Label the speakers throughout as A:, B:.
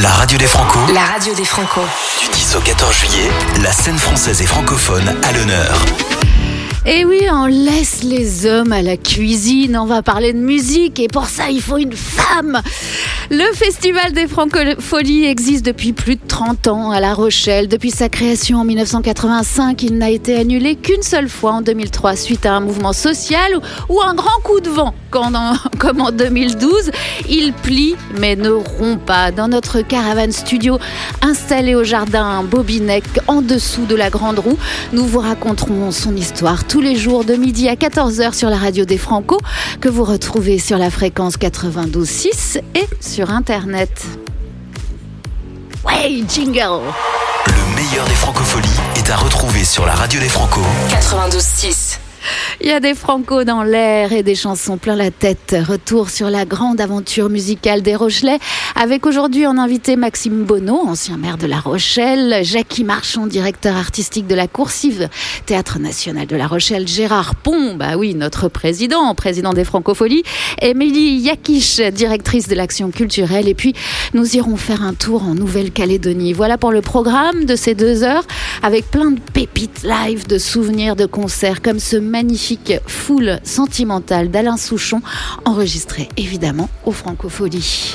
A: La radio des Franco.
B: La radio des Franco.
A: Du 10 au 14 juillet, la scène française et francophone à l'honneur.
C: Et oui, on laisse les hommes à la cuisine, on va parler de musique et pour ça il faut une femme. Le Festival des Francopholies existe depuis plus de 30 ans à La Rochelle. Depuis sa création en 1985, il n'a été annulé qu'une seule fois en 2003 suite à un mouvement social ou un grand coup de vent. Comme en 2012, il plie mais ne rompt pas. Dans notre caravane studio installé au jardin Bobinec en dessous de la Grande Roue, nous vous raconterons son histoire tous les jours de midi à 14h sur la radio des Franco que vous retrouvez sur la fréquence 92.6 et sur Internet. Ouais, jingle
A: Le meilleur des francopholies est à retrouver sur la radio des Franco.
B: 92.6.
C: Il y a des francos dans l'air et des chansons plein la tête. Retour sur la grande aventure musicale des Rochelais. Avec aujourd'hui en invité Maxime Bonneau, ancien maire de La Rochelle, Jackie Marchand, directeur artistique de la Coursive. Théâtre National de La Rochelle, Gérard Pont, bah oui, notre président, président des Francopholies, Émilie Yakish, directrice de l'action culturelle. Et puis nous irons faire un tour en Nouvelle-Calédonie. Voilà pour le programme de ces deux heures avec plein de pépites live, de souvenirs, de concerts comme ce magnifique foule sentimentale d'Alain Souchon, enregistré évidemment au Francophonie.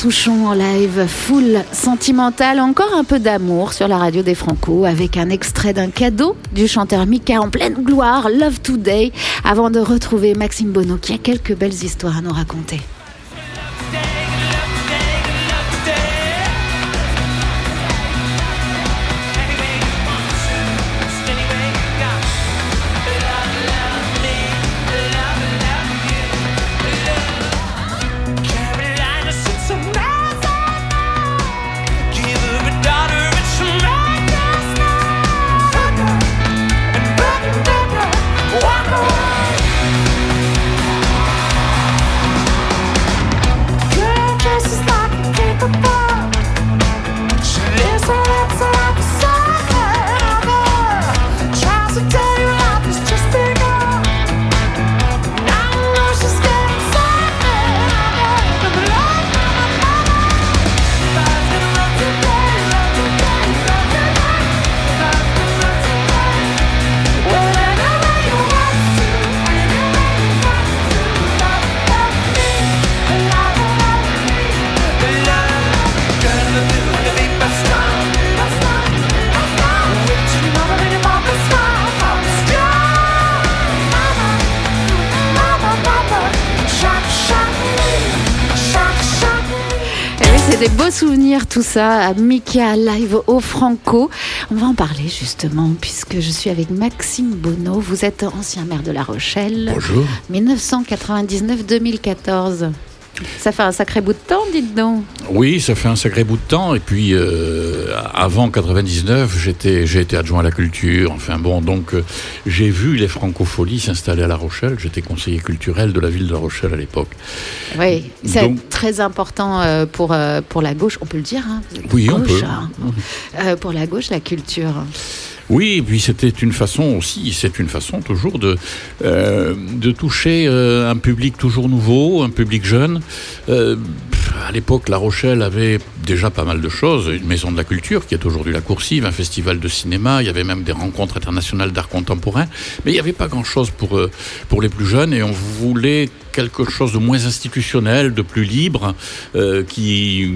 D: Souchon en live, full sentimental, encore un peu d'amour sur la radio des Franco avec un extrait d'un cadeau du chanteur Mika en pleine gloire, Love Today, avant de retrouver Maxime Bonneau qui a quelques belles histoires à nous raconter. Tout ça, à Mika live au Franco. On va en parler justement, puisque je suis avec Maxime Bonneau. Vous êtes ancien maire de La Rochelle.
E: Bonjour.
D: 1999-2014. Ça fait un sacré bout de temps, dites donc.
E: Oui, ça fait un sacré bout de temps. Et puis, euh, avant 99, j'étais, j'ai été adjoint à la culture. Enfin bon, donc euh, j'ai vu les francopholies s'installer à La Rochelle. J'étais conseiller culturel de la ville de La Rochelle à l'époque.
D: Oui, c'est très important euh, pour, pour la gauche, on peut le dire. hein,
E: Oui, on peut.
D: hein. Pour la gauche, la culture.
E: Oui, et puis c'était une façon aussi, c'est une façon toujours de, de toucher un public toujours nouveau, un public jeune. Pff, à l'époque, La Rochelle avait déjà pas mal de choses. Une maison de la culture qui est aujourd'hui la Coursive, un festival de cinéma, il y avait même des rencontres internationales d'art contemporain. Mais il n'y avait pas grand-chose pour, euh, pour les plus jeunes et on voulait quelque chose de moins institutionnel, de plus libre, euh, qui,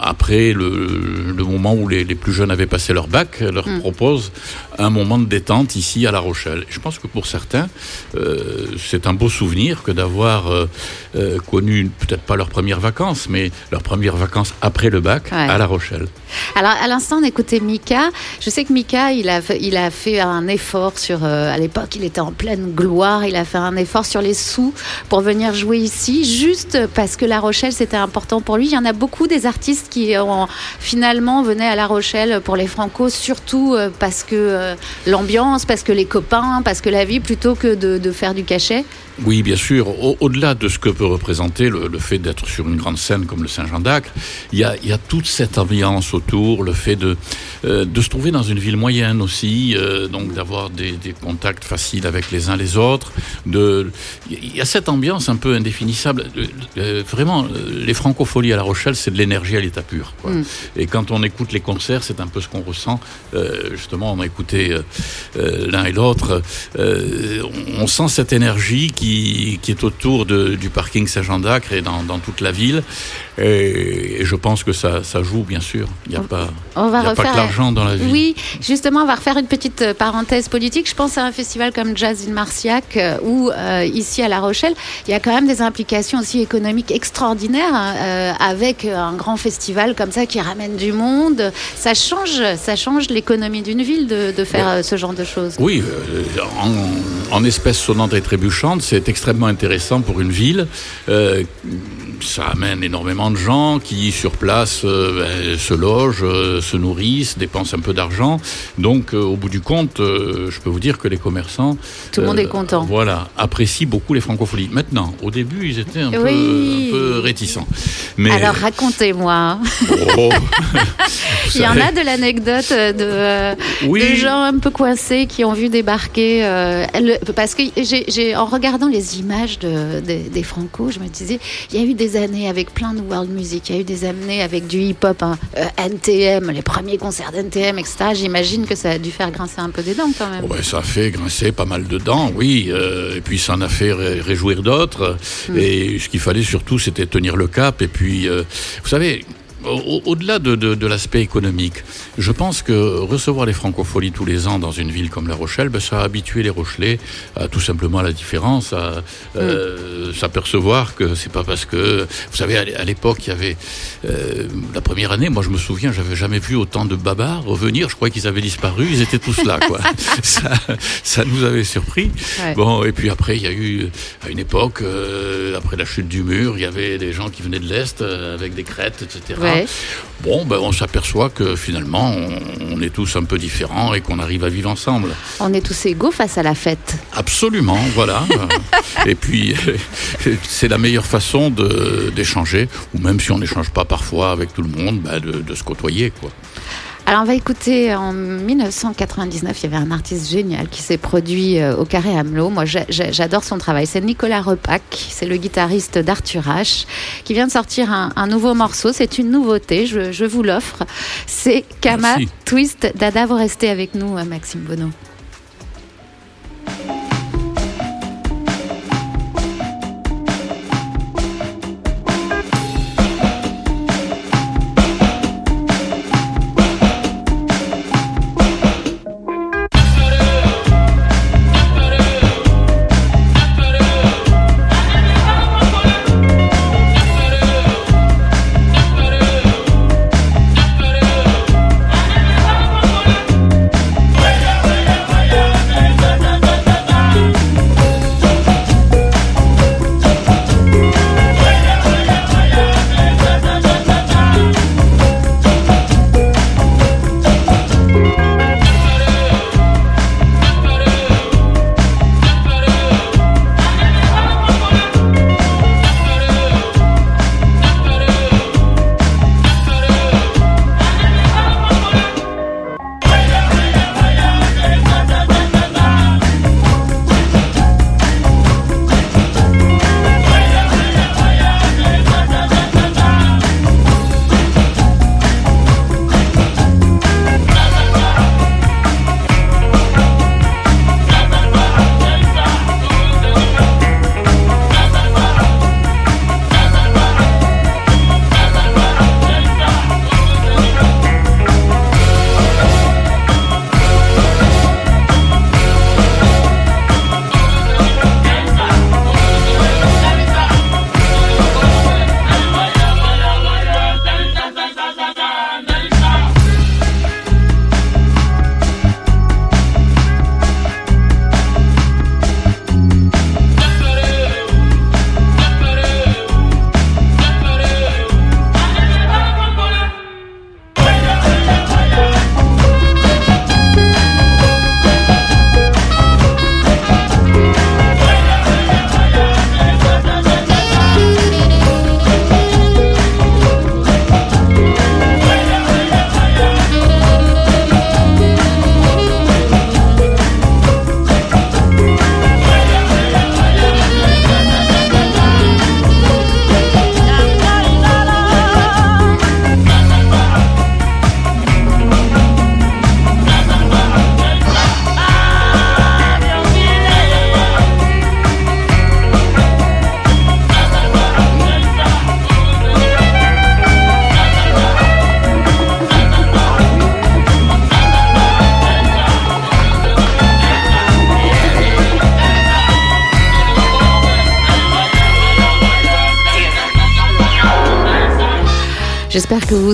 E: après le, le moment où les, les plus jeunes avaient passé leur bac, leur propose un moment de détente ici à La Rochelle. Je pense que pour certains, euh, c'est un beau souvenir que d'avoir euh, connu peut-être pas leurs premières vacances, mais leurs premières vacances après le bac
D: Ouais.
E: à La Rochelle.
D: Alors, à l'instant, on écoutait Mika. Je sais que Mika, il a, fait- il a fait un effort sur. à l'époque, il était en pleine gloire. Il a fait un effort sur les sous pour venir jouer ici, juste parce que La Rochelle, c'était important pour lui. Il y en a beaucoup des artistes qui ont, finalement venaient à La Rochelle pour les Franco, surtout euh, parce que euh, l'ambiance, parce que les copains, parce que la vie, plutôt que de faire du cachet.
E: Oui, bien sûr. Au- Au-delà de ce que peut représenter le, le fait d'être sur une grande scène comme le Saint-Jean-d'Acre, il y a, il y a toute cette ambiance autour, le fait de, euh, de se trouver dans une ville moyenne aussi, euh, donc d'avoir des, des contacts faciles avec les uns les autres. De, il y a cette ambiance un peu indéfinissable. Euh, euh, vraiment, euh, les francopholies à La Rochelle, c'est de l'énergie à l'état pur. quoi.
D: Mm.
E: Et quand on écoute les concerts, c'est un peu ce qu'on ressent. Euh, justement, on a écouté l'un et l'autre. Euh, on, on sent cette énergie qui, qui est autour du parking Saint-Jean-d'Acre et dans toute la ville. Et, et je pense que ça, ça joue, bien sûr. Il n'y a pas,
D: On va
E: y a pas que l'argent dans la vie.
D: Oui, justement, on va refaire une petite euh, parenthèse politique. Je pense à un festival comme Jazz in Marciac, euh, où euh, ici à La Rochelle, il y a quand même des implications aussi économiques extraordinaires hein, avec un grand festival comme ça qui ramène du monde. Ça change, ça change l'économie d'une ville de, de faire ce genre de choses.
E: Oui, en, en espèces sonnantes et trébuchantes, c'est extrêmement intéressant pour une ville. Euh, ça amène énormément de gens qui, sur place, euh, ben, se logent, euh, se nourrissent, dépensent un peu d'argent. Donc, euh, au bout du compte, euh, je peux vous dire que les commerçants...
D: Tout le monde est content.
E: Voilà, apprécient beaucoup les francopholies. Maintenant, au début, ils étaient un, peu,
D: Oui.
E: un peu réticents. Mais,
D: Alors racontez-moi.
E: oh,
D: Il y en a de l'anecdote de,
E: Oui.
D: de gens un peu coincés qui ont vu débarquer. le- parce que j'ai, en regardant les images de, des- des Franco, je me disais, il y a eu des des années avec plein de world music. Il y a eu des années avec du hip-hop, hein, euh, NTM, les premiers concerts d'NTM, etc. J'imagine que ça a dû faire grincer un peu des dents quand même.
E: Ouais, ça a fait grincer pas mal de dents, oui. euh, et puis ça en a fait ré- réjouir d'autres. Et ce qu'il fallait surtout, c'était tenir le cap. Et puis, euh, vous savez. Au- Au-delà de, de- de l'aspect économique, je pense que recevoir les francopholies tous les ans dans une ville comme La Rochelle, ben, ça a habitué les Rochelais à tout simplement à la différence, à euh, s'apercevoir que c'est pas parce que, vous savez, à l'é- à l'époque, il y avait euh, la première année, moi je me souviens, j'avais jamais vu autant de babars revenir. Je croyais qu'ils avaient disparu, ils étaient tous là, quoi. ça, ça nous avait surpris.
D: Ouais.
E: Bon, et puis après, il y a eu, à une époque, euh, après la chute du mur, il y avait des gens qui venaient de l'Est avec des crêtes, etc.
D: Ouais.
E: Bon, ben, on s'aperçoit que finalement, on, on est tous un peu différents et qu'on arrive à vivre ensemble.
D: On est tous égaux face à la fête.
E: Absolument, voilà. et puis, c'est la meilleure façon d'échanger, ou même si on n'échange pas parfois avec tout le monde, ben, de, de se côtoyer, quoi.
D: Alors on va écouter en 1999, il y avait un artiste génial qui s'est produit euh, au Carré Hamelot. Moi j'a- j'a- j'adore son travail. C'est Nicolas Repac, c'est le guitariste d'Arthur H, qui vient de sortir un, un nouveau morceau. C'est une nouveauté, je, je vous l'offre. C'est Kama
E: Merci.
D: Twist. Dada, vous restez avec nous, euh, Maxime Bonneau.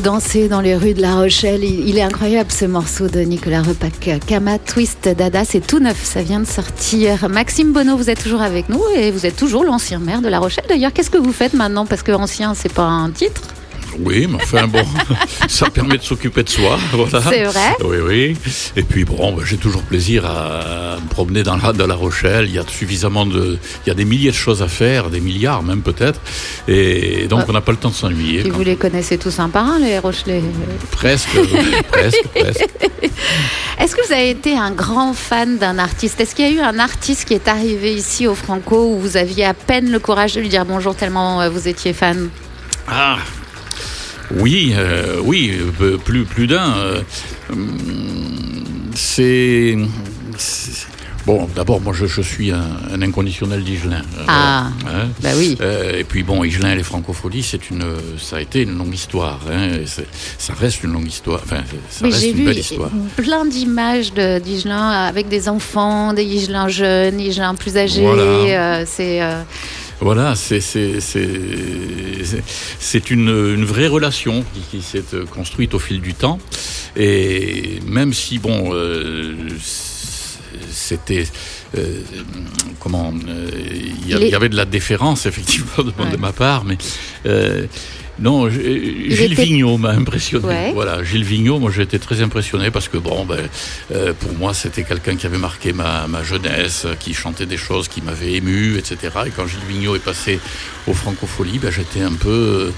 D: Dansez dans les rues de La Rochelle. Il, il est incroyable ce morceau de Nicolas Repac. Kama Twist Dada, c'est tout neuf, ça vient de sortir. Maxime Bonneau, vous êtes toujours avec nous et vous êtes toujours l'ancien maire de La Rochelle. D'ailleurs, qu'est-ce que vous faites maintenant? Parce que ancien, c'est pas un titre?
E: Oui, mais enfin bon, ça permet de s'occuper de soi, voilà.
D: C'est vrai
E: Oui, oui. Et puis bon, bah, j'ai toujours plaisir à promener dans la, dans la Rochelle. Il y a suffisamment de, il y a des milliers de choses à faire, des milliards même peut-être. Et donc
D: Ouais.
E: on n'a pas le temps de s'ennuyer. Quand-
D: vous les connaissez tous un par un, les Rochelais.
E: Presque, presque, presque.
D: Est-ce que vous avez été un grand fan d'un artiste? Est-ce qu'il y a eu un artiste qui est arrivé ici au Franco où vous aviez à peine le courage de lui dire bonjour tellement euh, vous étiez fan?
E: Ah. Oui, euh, oui, euh, plus, plus d'un. euh, hum, c'est. Bon, d'abord, moi, je, je suis un, un inconditionnel d'Igelin. euh,
D: Ah.
E: voilà, hein.
D: Bah oui.
E: Euh, et puis bon, Igelin et les francopholies, c'est une, ça a été une longue histoire. Hein, ça reste une longue histoire. Enfin, ça reste une
D: vu
E: belle histoire.
D: plein d'images d'Igelin avec des enfants, des Igelins jeunes, Igelins plus âgés.
E: Voilà.
D: euh, c'est euh,
E: Voilà, c'est une, une vraie relation qui, qui s'est construite au fil du temps. Et même si bon, euh, c'était euh, comment euh, il y, avait de la déférence effectivement de,
D: Ouais.
E: de ma part, mais euh, non, Gilles
D: était-
E: Vigneault m'a impressionné.
D: Ouais.
E: Voilà, Gilles Vigneault, moi j'ai été très impressionné parce que bon, ben, euh, pour moi c'était quelqu'un qui avait marqué ma, ma jeunesse, qui chantait des choses qui m'avaient ému, etc. Et quand Gilles Vigneault est passé aux Francopholies, ben, j'étais un peu, euh,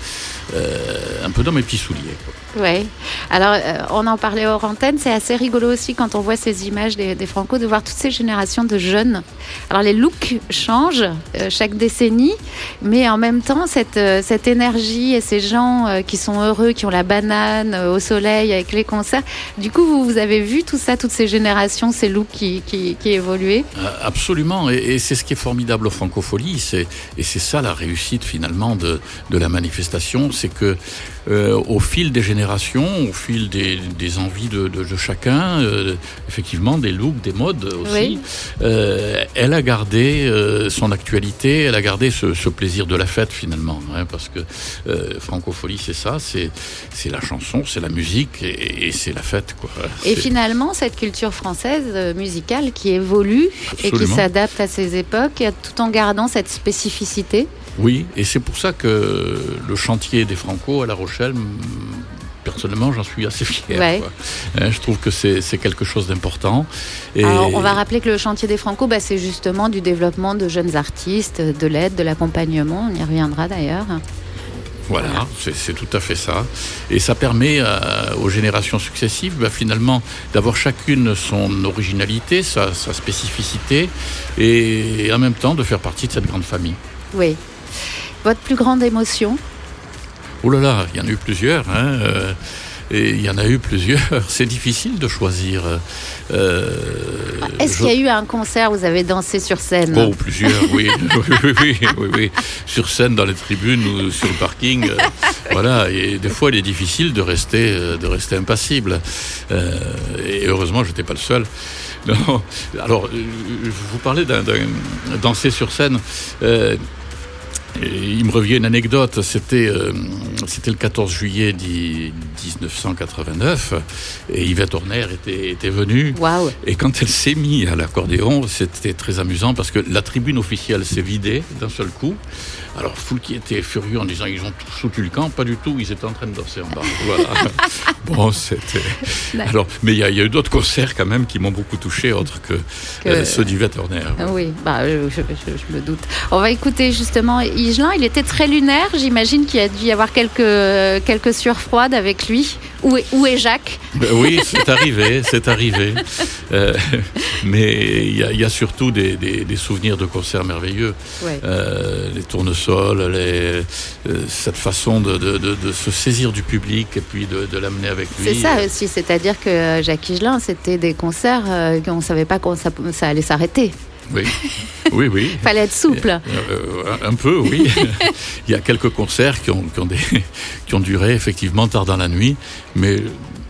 E: un peu dans mes petits souliers.
D: Ouais. Alors, euh, on en parlait hors antenne. C'est assez rigolo aussi quand on voit ces images des, des Franco de voir toutes ces générations de jeunes. Alors, les looks changent euh, chaque décennie, mais en même temps, cette, euh, cette énergie et ces gens euh, qui sont heureux, qui ont la banane euh, au soleil avec les concerts. Du coup, vous, vous avez vu tout ça, toutes ces générations, ces looks qui, qui, qui évoluaient?
E: Euh, Absolument, et, et c'est ce qui est formidable aux francopholies, et c'est ça la réussite finalement de, de la manifestation, c'est que euh, au fil des générations, au fil des, des envies de, de- de chacun, euh, effectivement des looks, des modes aussi,
D: Oui.
E: euh, elle a gardé son actualité, elle a gardé ce, ce plaisir de la fête finalement, hein, parce que francophonie c'est ça, c'est, c'est la chanson, c'est la musique et, et c'est la fête quoi.
D: Et finalement, cette culture française musicale qui évolue et qui s'adapte à ces époques, tout en gardant cette spécificité.
E: Oui, et c'est pour ça que le chantier des Franco à La Rochelle, personnellement, j'en suis assez fier.
D: Ouais.
E: quoi. Hein, je trouve que c'est quelque chose d'important. Et
D: Alors, on va rappeler que le chantier des Franco, bah, c'est justement du développement de jeunes artistes, de l'aide, de l'accompagnement. On y reviendra d'ailleurs.
E: Voilà, c'est c'est tout à fait ça. Et ça permet euh, aux générations successives, bah, finalement, d'avoir chacune son originalité, sa, sa spécificité, et, en même temps de faire partie de cette grande famille.
D: Oui. Votre plus grande émotion
E: Oh là là, il y en a eu plusieurs. Hein, euh, et il y en a eu plusieurs. C'est difficile de choisir. euh,
D: Est-ce
E: je-
D: qu'il y a eu un concert où vous avez dansé sur scène
E: Oh, plusieurs, oui. oui, oui, oui. Sur scène, dans les tribunes ou sur le parking. euh, voilà, et des fois, il est difficile de rester, euh, de rester impassible. Euh, et heureusement, je n'étais pas le seul. Non. Alors, euh, je vous parlais d'un d'un- danser sur scène. Et il me revient une anecdote, c'était euh, c'était le 14 juillet dix- 1989 et Yvette Horner était, était venue et quand elle s'est mise à l'accordéon, c'était très amusant parce que la tribune officielle s'est vidée d'un seul coup. Alors, Foulki était furieux en disant ils ont tous foutu le camp. Pas du tout, ils étaient en train de danser en bas. Voilà. bon, c'était. Alors, mais il y, a- il y a eu d'autres concerts quand même qui m'ont beaucoup touché, autres que,
D: Que-
E: euh, ceux d'Yvette Horner.
D: Oui, bah, je, je- je- je me doute. On va écouter justement Igelin. Il était très lunaire. J'imagine qu'il a dû y avoir quelques, quelques sueurs froides avec lui. Où est, où est Jacques?
E: Ben oui, c'est arrivé, c'est arrivé. Euh, mais il y, a- il y a surtout des, des- des souvenirs de concerts merveilleux.
D: Ouais.
E: Euh, les tournesols, les, euh, cette façon de, de- de- de se saisir du public et puis de, l'amener avec lui.
D: C'est ça aussi, c'est-à-dire que euh, Jacques Higelin, c'était des concerts euh, qu'on ne savait pas quand ça, ça allait s'arrêter.
E: Oui, oui, oui.
D: Fallait être souple.
E: Euh, un peu, oui. Il y a quelques concerts qui ont, qui, ont des- qui ont duré effectivement tard dans la nuit, mais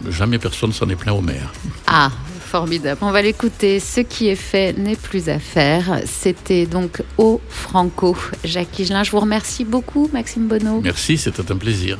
E: jamais personne s'en est plaint au maire.
D: Ah, formidable. On va l'écouter. Ce qui est fait n'est plus à faire. C'était donc au Franco. Jacques Higelin, je vous remercie beaucoup, Maxime Bonneau.
E: Merci, c'était un plaisir.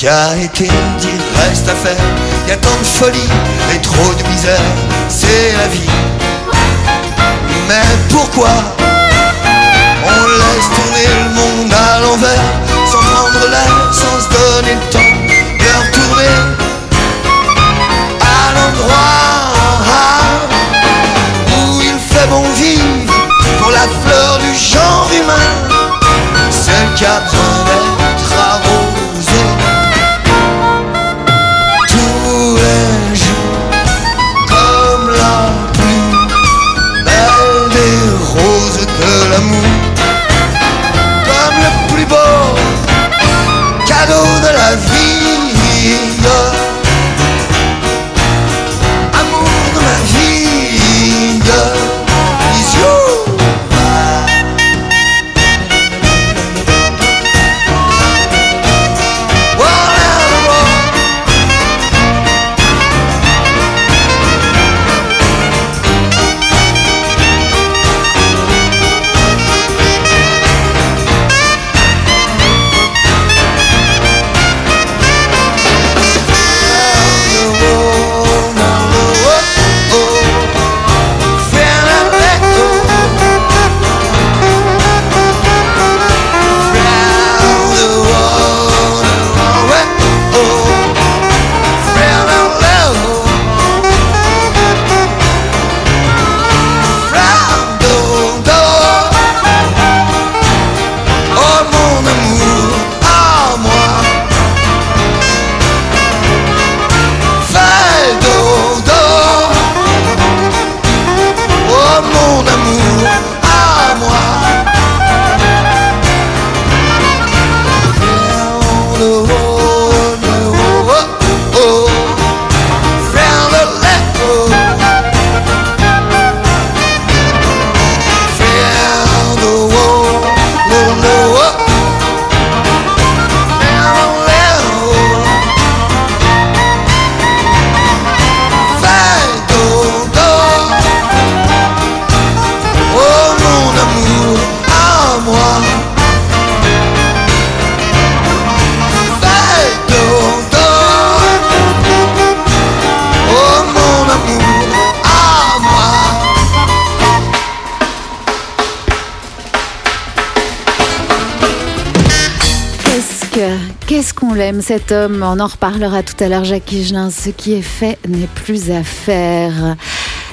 F: Qu'a été dit reste à faire. Y a tant de folie et trop de misère, c'est la vie. Mais pourquoi on laisse tourner le monde à l'envers sans prendre l'air, sans se donner le temps de retourner à l'endroit où il fait bon vivre pour la fleur du genre humain, celle qui a besoin
D: l'aime cet homme On en reparlera tout à l'heure, Jacques Higelin. Ce qui est fait n'est plus à faire.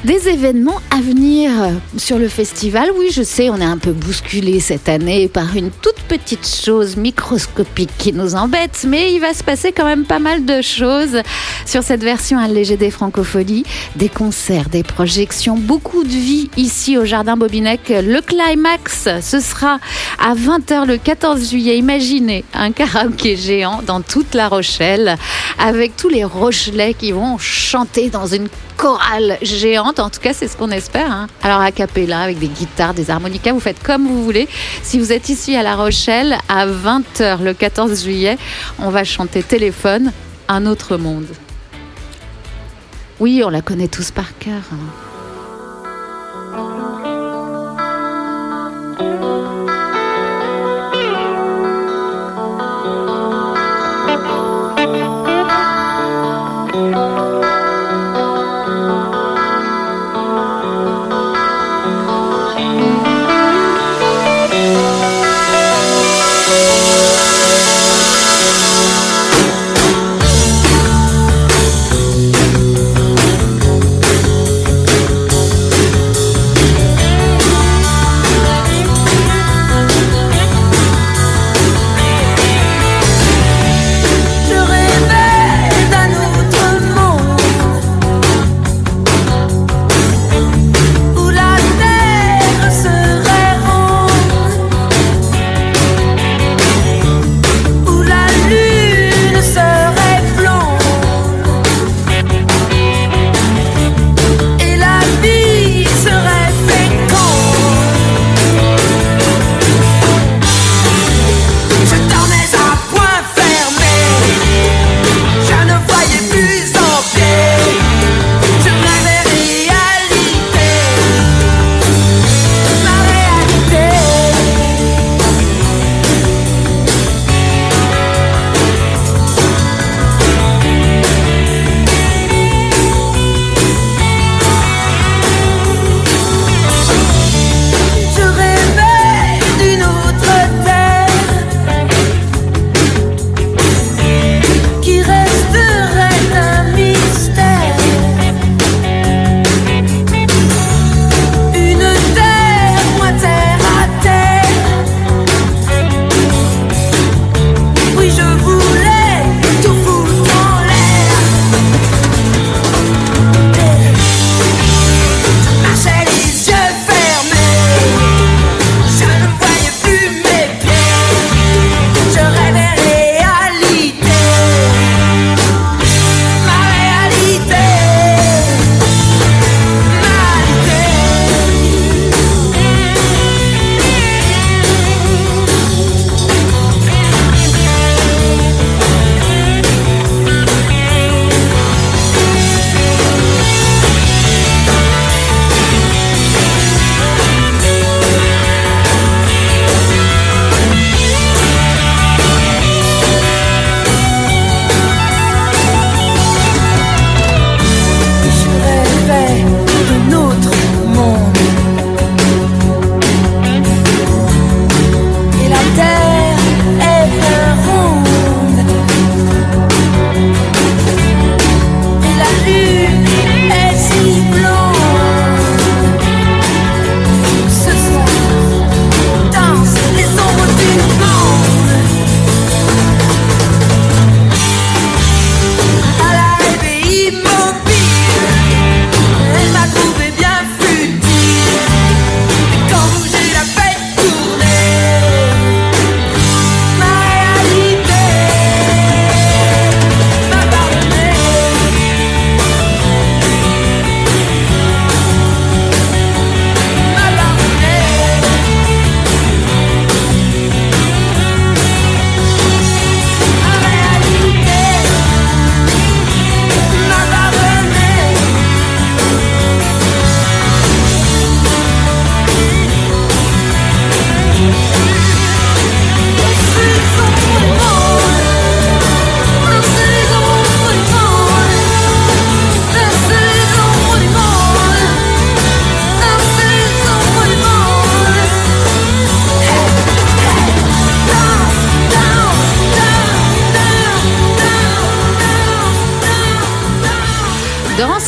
D: Des événements à venir sur le festival. Oui, je sais, on est un peu bousculé cette année par une toute petite chose microscopique qui nous embête, mais il va se passer quand même pas mal de choses sur cette version allégée des francopholies. Des concerts, des projections, beaucoup de vie ici au Jardin Bobinec. Le climax, ce sera à 20h le 14 juillet. Imaginez un karaoké géant dans toute la Rochelle avec tous les Rochelais qui vont chanter dans une chorale géante. En tout cas, c'est ce qu'on espère. hein. Alors, a cappella, avec des guitares, des harmonicas, vous faites comme vous voulez. Si vous êtes ici à La Rochelle, à 20h le 14 juillet, on va chanter Téléphone, un autre monde. Oui, on la connaît tous par cœur. hein.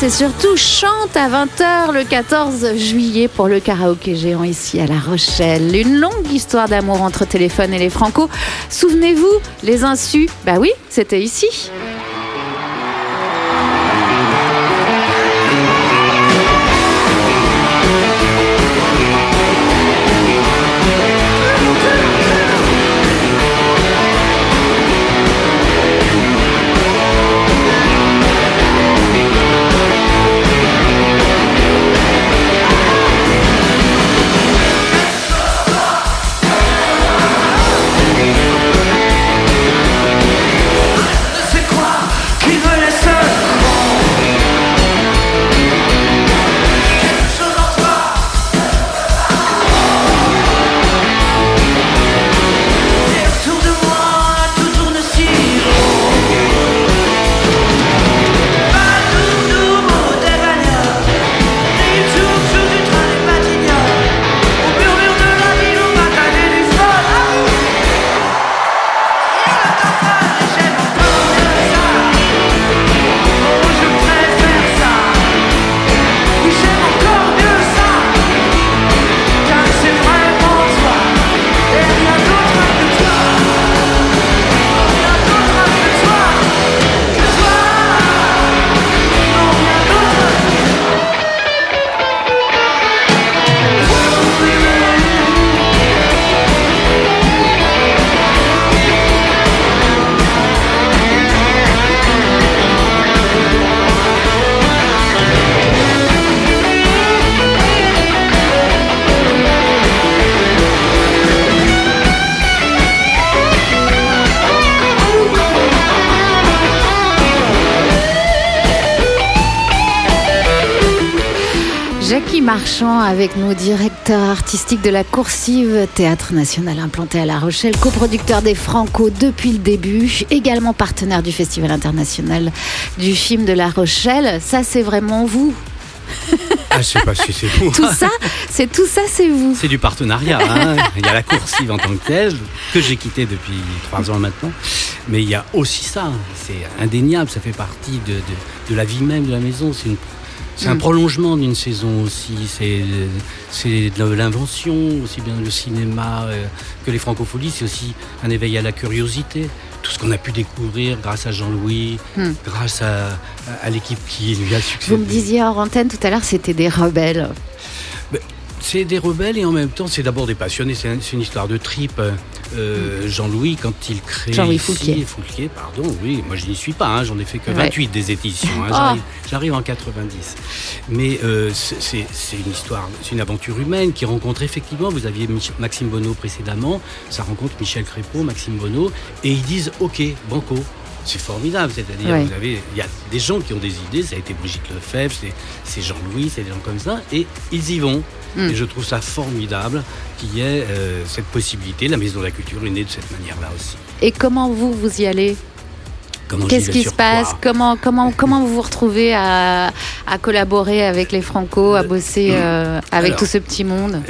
D: Et surtout chante à 20h le 14 juillet pour le karaoké géant ici à La Rochelle. Une longue histoire d'amour entre téléphone et les Franco. Souvenez-vous, les insus, bah oui, c'était ici. Avec nous, directeur artistique de la Coursive, Théâtre National implanté à La Rochelle, coproducteur des Franco depuis le début, également partenaire du Festival international du film de La Rochelle. Ça, c'est vraiment vous.
G: Ah, je sais pas si c'est vous.
D: Tout ça, c'est tout ça, c'est vous.
G: C'est du partenariat. hein. Il y a la coursive en tant que telle, que j'ai quitté depuis trois ans maintenant. Mais il y a aussi ça. C'est indéniable. Ça fait partie de, de- de la vie même de la maison. C'est une- c'est un
D: Mm.
G: prolongement d'une saison aussi. C'est de l'invention, aussi bien le cinéma euh, que les francopholies. C'est aussi un éveil à la curiosité. Tout ce qu'on a pu découvrir grâce à Jean-Louis,
D: Mm.
G: grâce à, à l'équipe qui lui a succédé.
D: Vous me disiez hors antenne tout à l'heure, c'était des rebelles.
G: C'est des rebelles et en même temps, c'est d'abord des passionnés. C'est un- c'est une histoire de trip. Euh, Jean-Louis, quand il crée.
D: Jean-Louis. Foulquier,
G: pardon, oui. Moi, je n'y suis pas. hein, J'en ai fait que
D: Ouais.
G: 28 des éditions. hein,
D: Oh.
G: J'arrive- J'arrive en 90. Mais euh, c'est- c'est c'est une histoire, c'est une aventure humaine qui rencontre effectivement. Vous aviez Mich- Maxime Bonneau précédemment. Ça rencontre Michel Crépeau, Maxime Bonneau. Et ils disent OK, banco. C'est formidable, c'est-à-dire
D: Ouais.
G: vous avez, il y a des gens qui ont des idées, ça a été Brigitte Lefebvre, c'est- Jean-Louis, c'est des gens comme ça, et ils y vont.
D: Mm.
G: Et je trouve ça formidable qu'il y ait euh, cette possibilité. La Maison de la Culture est née de cette manière-là aussi.
D: Et comment vous, vous y allez? Qu'est-ce qui se passe? Comment comment comment vous vous retrouvez à, à collaborer avec les Franco, à bosser euh, avec
G: Alors,
D: tout ce petit monde?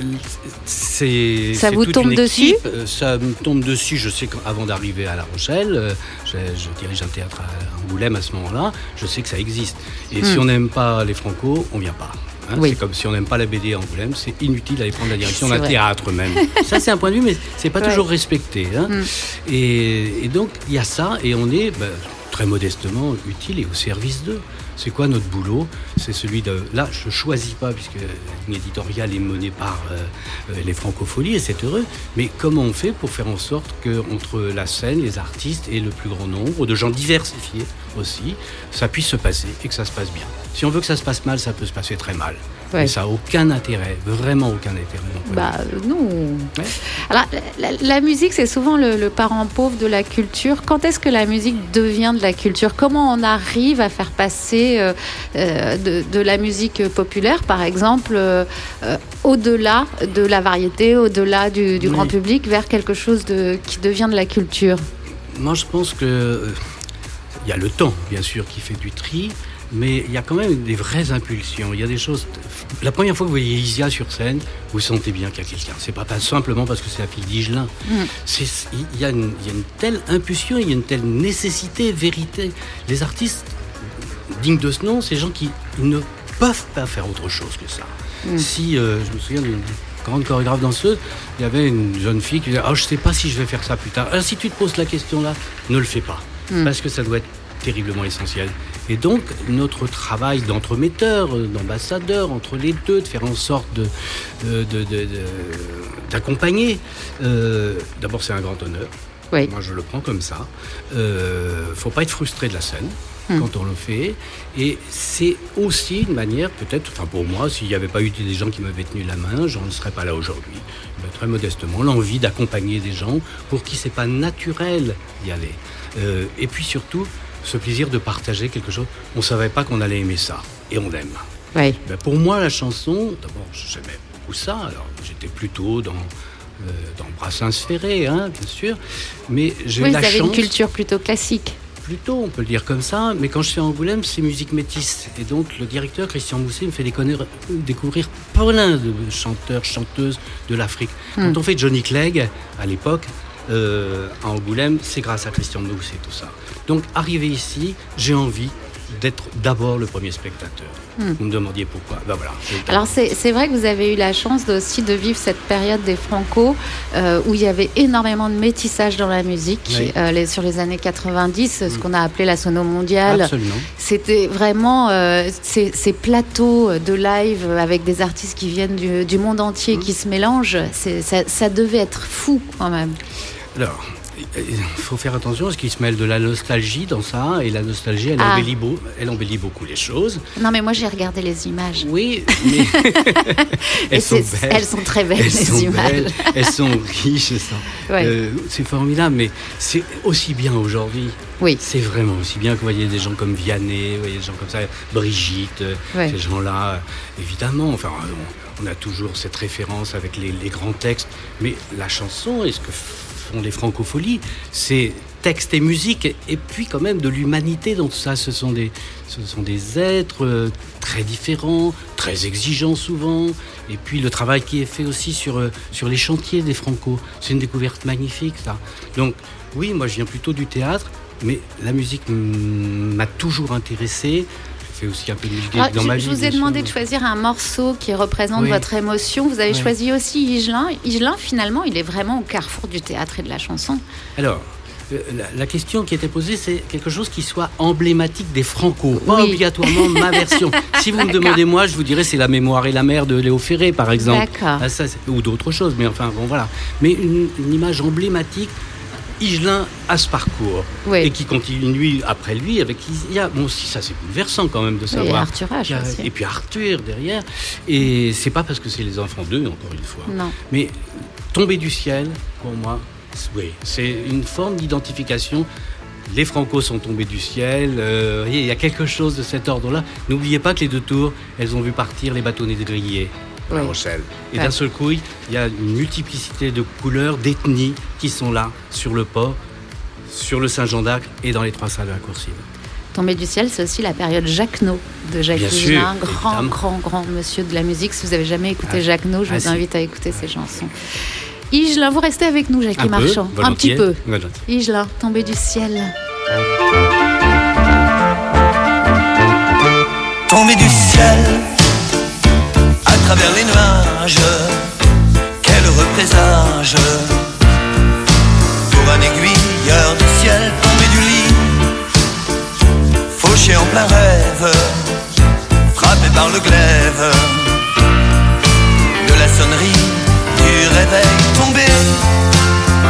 G: C'est
D: Ça vous
G: toute
D: tombe
G: une
D: dessus.
G: Euh, Ça me tombe dessus. Je sais qu'avant d'arriver à La Rochelle, euh, je, je dirige un théâtre à Angoulême à ce moment-là. Je sais que ça existe. Et si
D: Hmm.
G: on n'aime pas les Franco, on vient pas. Hein,
D: Oui.
G: C'est comme si on n'aime pas la BD à Angoulême, c'est inutile d'aller prendre la direction d'un théâtre même. ça c'est un point de vue, mais c'est pas
D: Ouais.
G: toujours respecté. hein.
D: Hmm.
G: Et, et donc il y a ça, et on est ben, très modestement utile et au service d'eux. C'est quoi notre boulot? C'est celui de... Là, je choisis pas, puisque éditoriale est menée par euh, euh, les francopholies, et c'est heureux. Mais comment on fait pour faire en sorte que entre la scène, les artistes et le plus grand nombre de gens diversifiés aussi, ça puisse se passer et que ça se passe bien? Si on veut que ça se passe mal, ça peut se passer très mal.
D: Ouais.
G: Et ça n'a aucun intérêt, vraiment aucun intérêt.
D: Bah non.
G: Ouais.
D: Alors la, la musique c'est souvent le, le parent pauvre de la culture. Quand est-ce que la musique devient de la culture? Comment on arrive à faire passer euh, euh, de, de la musique populaire par exemple euh, euh, au-delà de la variété, au-delà du, du
G: Oui.
D: grand public vers quelque chose de, qui devient de la culture?
G: Moi, je pense que euh, il y a le temps, bien sûr, qui fait du tri, mais il y a quand même des vraies impulsions. Il y a des choses. La première fois que vous voyez Isia sur scène, vous sentez bien qu'il y a quelqu'un. C'est pas, pas simplement parce que c'est la fille d'Igelin. C'est- Il y, a une- il y a une telle impulsion, il y a une telle nécessité, vérité. Les artistes dignes de ce nom, c'est des gens qui ne peuvent pas faire autre chose que ça. Si, euh, je me souviens d'une grande chorégraphe danseuse, il y avait une jeune fille qui disait Ah, je sais pas si je vais faire ça plus tard. Alors, si tu te poses la question là, ne le fais pas. Parce que ça doit être terriblement essentiel. Et donc, notre travail d'entremetteur, euh, d'ambassadeur, entre les deux, de faire en sorte de, de- de- de- d'accompagner, euh, d'abord, c'est un grand honneur.
D: Oui.
G: Moi, je le prends comme ça. Euh, faut pas être frustré de la scène
D: Hmm.
G: quand on le fait. Et c'est aussi une manière, peut-être, enfin pour moi, s'il n'y avait pas eu des gens qui m'avaient tenu la main, je ne serais pas là aujourd'hui. Très modestement, l'envie d'accompagner des gens pour qui c'est pas naturel d'y aller. Euh, et puis surtout, ce plaisir de partager quelque chose. On savait pas qu'on allait aimer ça, et on l'aime.
D: Oui.
G: Ben, pour moi, la chanson, d'abord, j'aimais beaucoup ça. Alors, j'étais plutôt dans, euh, dans Brassens Ferré, hein, bien sûr. Mais j'ai
D: Oui,
G: eu
D: vous
G: la
D: avez
G: chance.
D: une culture plutôt classique.
G: Plutôt, on peut le dire comme ça. Mais quand je suis à Angoulême, c'est musique métisse. Et donc, le directeur, Christian Mousset, me fait découvrir plein de chanteurs, chanteuses de l'Afrique.
D: Hmm.
G: Quand on fait Johnny Clegg, à l'époque, euh, à Angoulême, c'est grâce à Christian Mousset, tout ça. Donc, arrivé ici, j'ai envie d'être d'abord le premier spectateur.
D: Hmm.
G: Vous me demandiez pourquoi. Ben voilà.
D: Alors c'est vrai que vous avez eu la chance aussi de vivre cette période des Franco euh, où il y avait énormément de métissage dans la musique
G: Oui.
D: euh, les- sur les années 90, ce qu'on a appelé la sono mondiale.
G: Absolument.
D: C'était vraiment euh, ces, ces plateaux de live avec des artistes qui viennent du, du monde entier
G: Mm.
D: qui se mélangent. Ça, ça devait être fou quand même.
G: Alors, il faut faire attention parce qu'il se mêle de la nostalgie dans ça, et la nostalgie, elle,
D: Ah.
G: embellit, beau- elle embellit beaucoup les choses.
D: Non mais moi j'ai regardé les images.
G: Oui, mais
D: Et
G: elles sont belles.
D: elles sont très belles
G: Elles
D: les
G: sont
D: images.
G: belles, elles sont riches,
D: Ouais.
G: euh, c'est formidable, mais c'est aussi bien aujourd'hui.
D: Oui.
G: C'est vraiment aussi bien que vous voyez des gens comme Vianney, vous voyez des gens comme ça, Brigitte, euh,
D: Ouais.
G: ces gens-là, euh, évidemment, enfin, on, on a toujours cette référence avec les, les grands textes, mais la chanson et ce que les francopholies, c'est texte et musique, et puis quand même de l'humanité dans tout ça. Ce sont des, ce sont des êtres euh, très différents, très exigeants souvent, et puis le travail qui est fait aussi sur, euh, sur les chantiers des Franco, c'est une découverte magnifique, ça. Donc, oui, moi je viens plutôt du théâtre, mais la musique m'a toujours intéressé. J'ai fait aussi un peu de musique
D: Ah,
G: dans
D: je,
G: ma
D: je
G: vie.
D: vous ai demandé de choisir un morceau qui représente
G: Oui.
D: votre émotion. Vous avez
G: Oui.
D: choisi aussi Higelin. Higelin, finalement, il est vraiment au carrefour du théâtre et de la chanson.
G: Alors, euh, la, question qui était posée, c'est quelque chose qui soit emblématique des Franco, pas obligatoirement ma version. Si vous me demandez moi, je vous dirais c'est La mémoire et la mer de Léo Ferré, par exemple.
D: D'accord.
G: Ah, ça, ou d'autres choses, mais enfin, bon, voilà. Mais une, une image emblématique, Higelin a ce parcours.
D: Oui.
G: Et qui continue après lui avec Isia. Bon, si ça, c'est bouleversant quand même de savoir.
D: Arthur H
G: qu'il y a-. Et puis Arthur derrière. Et c'est pas parce que c'est les enfants d'eux, encore une fois.
D: Non.
G: Mais tomber du ciel, pour moi, c'est- oui, c'est une forme d'identification. Les Franco sont tombés du ciel. euh, il y a quelque chose de cet ordre-là. N'oubliez pas que les deux tours, elles ont vu partir les bâtonnets de grillés. À La
D: Oui.
G: Rochelle. Et
D: Ouais.
G: d'un seul coup, il y a une multiplicité de couleurs, d'ethnies qui sont là, sur le port, sur le Saint-Jean d'Acre et dans les trois salles de la coursive.
D: Tombé du ciel, c'est aussi la période Jacquenot de Jacques
G: Bien sûr,
D: Higelin, grand,
G: évidemment.
D: grand, grand monsieur de la musique. Si vous avez jamais écouté
G: Ah,
D: Jacquenot, je
G: ah,
D: vous
G: si.
D: invite à écouter ses chansons. Higelin, vous restez avec nous, Jackie
G: Un peu,
D: Marchand. Un petit peu.
G: Volontiers.
D: Higelin, tombé du ciel.
H: tombé du ciel travers les nuages. Quel heureux présage pour un aiguilleur du ciel tombé du lit, fauché en plein rêve, frappé par le glaive de la sonnerie du réveil tombé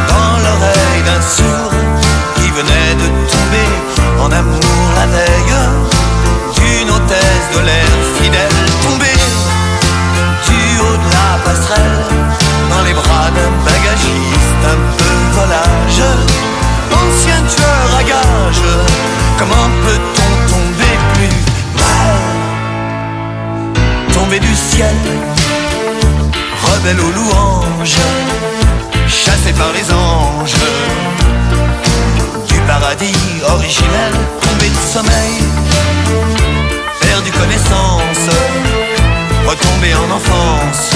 H: dans l'oreille d'un sourd qui venait de tomber en amour la veille d'une hôtesse de l'air fidèle tombée passerelle dans les bras d'un bagagiste un peu volage. Ancien tueur à gage comment peut-on tomber plus mal tomber du ciel rebelle aux louanges chassé par les anges. Du paradis originel tombé de sommeil perdu connaissance, retombé en enfance,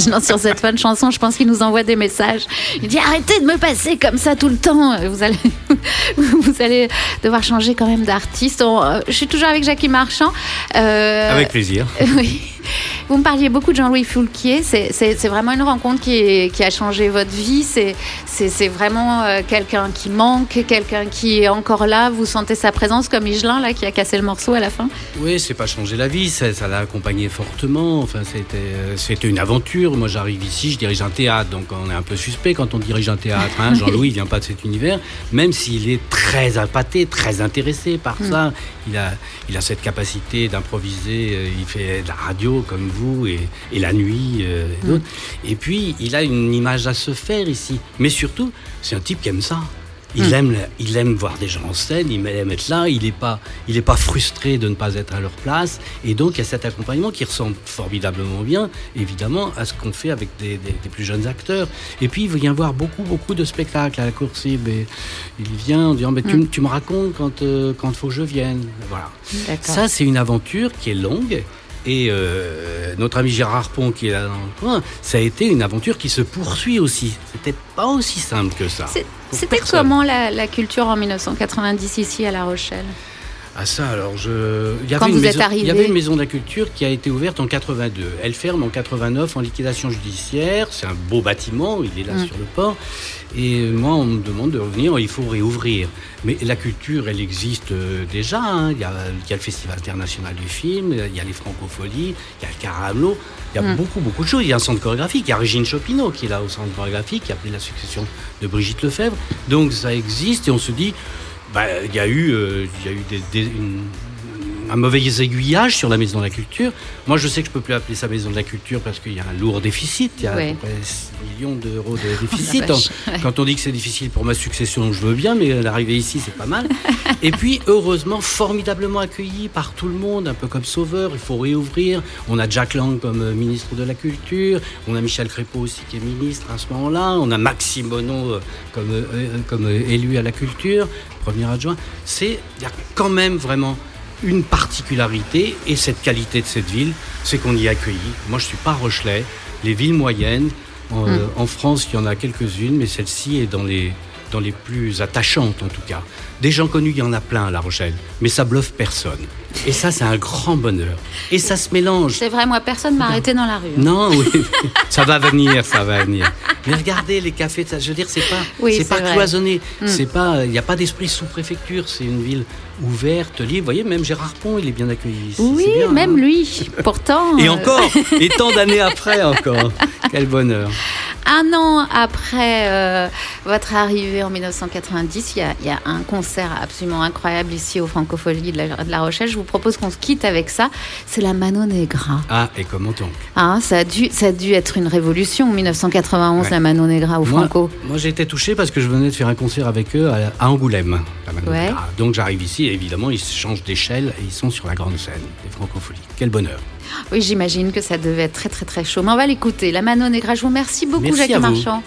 D: Sur cette fin de chanson. Je pense qu'il nous envoie des messages. Il dit arrêtez de me passer comme ça tout le temps. Vous allez, vous allez devoir changer quand même d'artiste. Euh, Je suis toujours avec Jackie Marchand. Euh,
G: Avec plaisir.
D: Oui. Vous me parliez beaucoup de Jean-Louis Foulquier. C'est- vraiment une rencontre qui, est- qui a changé votre vie. C'est c'est- vraiment euh, quelqu'un qui manque, quelqu'un qui est encore là. Vous sentez sa présence comme Higelin, là, qui a cassé le morceau à la fin?
G: Oui, c'est pas changer la vie, ça l'a accompagné fortement. Enfin, c'était euh, c'était une aventure. Moi, j'arrive ici, je dirige un théâtre, donc on est un peu suspect quand on dirige un théâtre. hein. Jean-Louis, il vient pas de cet univers, même s'il est très appâté, très intéressé par ça. Il a, il a cette capacité d'improviser. euh, Il fait de la radio comme vous et, et la nuit euh, et d'autres. Et puis, il a une image à se faire ici. Mais surtout, c'est un type qui aime ça. Il, aime, il aime voir des gens en scène, il aime être là, il n'est pas, il est pas frustré de ne pas être à leur place. Et donc, il y a cet accompagnement qui ressemble formidablement bien, évidemment, à ce qu'on fait avec des, des- des plus jeunes acteurs. Et puis, il vient voir beaucoup, beaucoup de spectacles à la Coursive. Et il vient en disant mais tu, tu me racontes quand il quand faut que je vienne. Voilà. Ça, c'est une aventure qui est longue. Et euh, notre ami Gérard Pont, qui est là dans le coin, ça a été une aventure qui se poursuit aussi. C'était pas aussi simple que ça.
D: C'était comment la, la culture en 1990 ici à La Rochelle?
G: Ah ça, alors je... Il y,
D: Quand
G: avait
D: vous
G: une
D: êtes
G: maison...
D: arrivé
G: il y avait une maison de la culture qui a été ouverte en 82. Elle ferme en 89 en liquidation judiciaire. C'est un beau bâtiment, il est là
D: Mm.
G: sur le port. Et moi, on me demande de revenir, il faut réouvrir. Mais la culture, elle existe euh, déjà. hein. Il, y a, il y a le Festival international du film, il y a les francopholies, il y a le Caramelot. Il y a
D: Mm.
G: beaucoup, beaucoup de choses. Il y a un centre chorégraphique. Il y a Régine Chopineau qui est là au centre chorégraphique, qui a pris la succession de Brigitte Lefebvre. Donc ça existe et on se dit, bah, il y a eu, euh, il y a eu des- des- une- un mauvais aiguillage sur la maison de la culture. Moi, je sais que je peux plus appeler ça maison de la culture parce qu'il y a un lourd déficit. Il y a
D: Ouais.
G: à peu près 6 millions d'euros de déficit. Quand on dit que c'est difficile pour ma succession, je veux bien, mais l'arrivée ici, c'est pas mal. Et puis, heureusement, formidablement accueilli par tout le monde, un peu comme sauveur. Il faut réouvrir. On a Jack Lang comme ministre de la Culture. On a Michel Crépeau aussi qui est ministre à ce moment-là. On a Maxime Bonneau euh, comme, euh, euh, comme élu à la culture, premier adjoint. C'est, il y a quand même vraiment une particularité et cette qualité de cette ville, c'est qu'on y est accueilli. Moi, je suis pas Rochelais. Les villes moyennes, en, euh, en France, il y en a quelques-unes, mais celle-ci est dans les, dans les plus attachantes en tout cas. Des gens connus, il y en a plein à La Rochelle, mais ça bluffe personne. Et ça, c'est un grand bonheur. Et ça se mélange.
D: C'est vrai, moi, personne m'a arrêté dans la rue.
G: Non, oui, ça va venir, ça va venir. Mais regardez les cafés, je veux dire, c'est pas,
D: Oui,
G: c'est pas
D: vrai.
G: cloisonné,
D: Mm.
G: c'est pas, il n'y a pas d'esprit sous-préfecture, c'est une ville ouverte, libre. Vous voyez, même Gérard Pont, il est bien accueilli ici.
D: Oui,
G: bien,
D: même
G: hein.
D: lui. Pourtant.
G: Et
D: euh,
G: encore, et tant d'années après encore. Quel bonheur.
D: Un an après euh, votre arrivée en 1990, il y, a, il y a un concert absolument incroyable ici au Francophonie de la, de la Rochelle. Je vous propose qu'on se quitte avec ça. C'est la Mano Negra.
G: Ah, et comment donc?
D: Hein, ça, a dû, ça a dû être une révolution, 1991,
G: Ouais.
D: la Mano Negra au
G: Moi,
D: Franco.
G: moi j'ai été touché parce que je venais de faire un concert avec eux à, à Angoulême.
D: Ouais.
G: Negra. Donc j'arrive ici et évidemment ils changent d'échelle et ils sont sur la grande scène des francopholies. Quel bonheur.
D: Oui, j'imagine que ça devait être très très très chaud. Mais on va l'écouter. La Mano Negra, je vous remercie beaucoup,
G: Merci
D: Jacques. Marchand.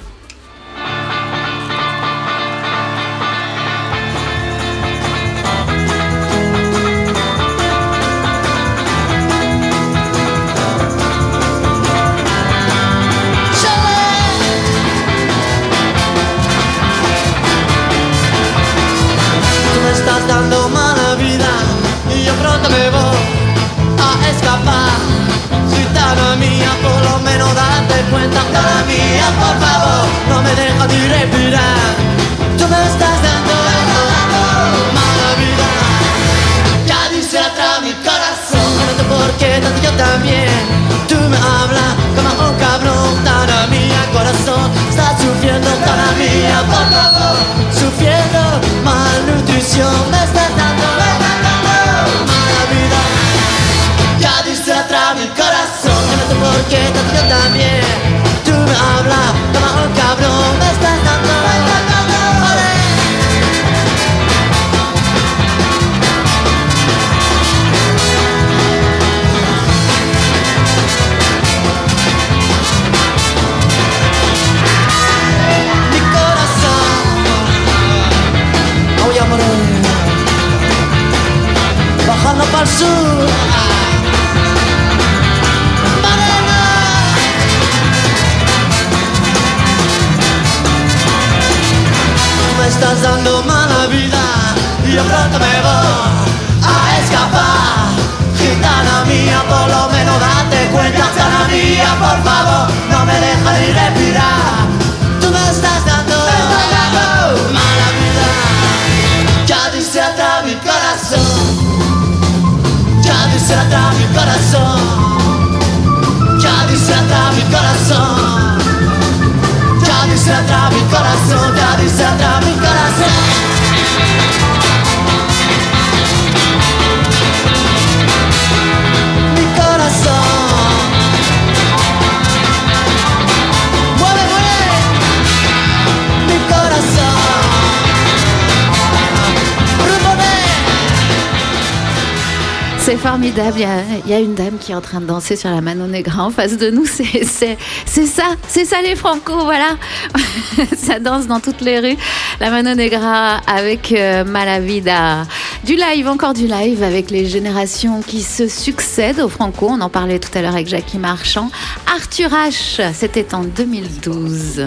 D: Il y, a, une dame qui est en train de danser sur la Mano Negra en face de nous. C'est ça, c'est ça les Franco, voilà. ça danse dans toutes les rues. La Mano Negra avec euh, Malavida. Du live, encore du live avec les générations qui se succèdent au Franco. On en parlait tout à l'heure avec Jackie Marchand. Arthur H, c'était en 2012.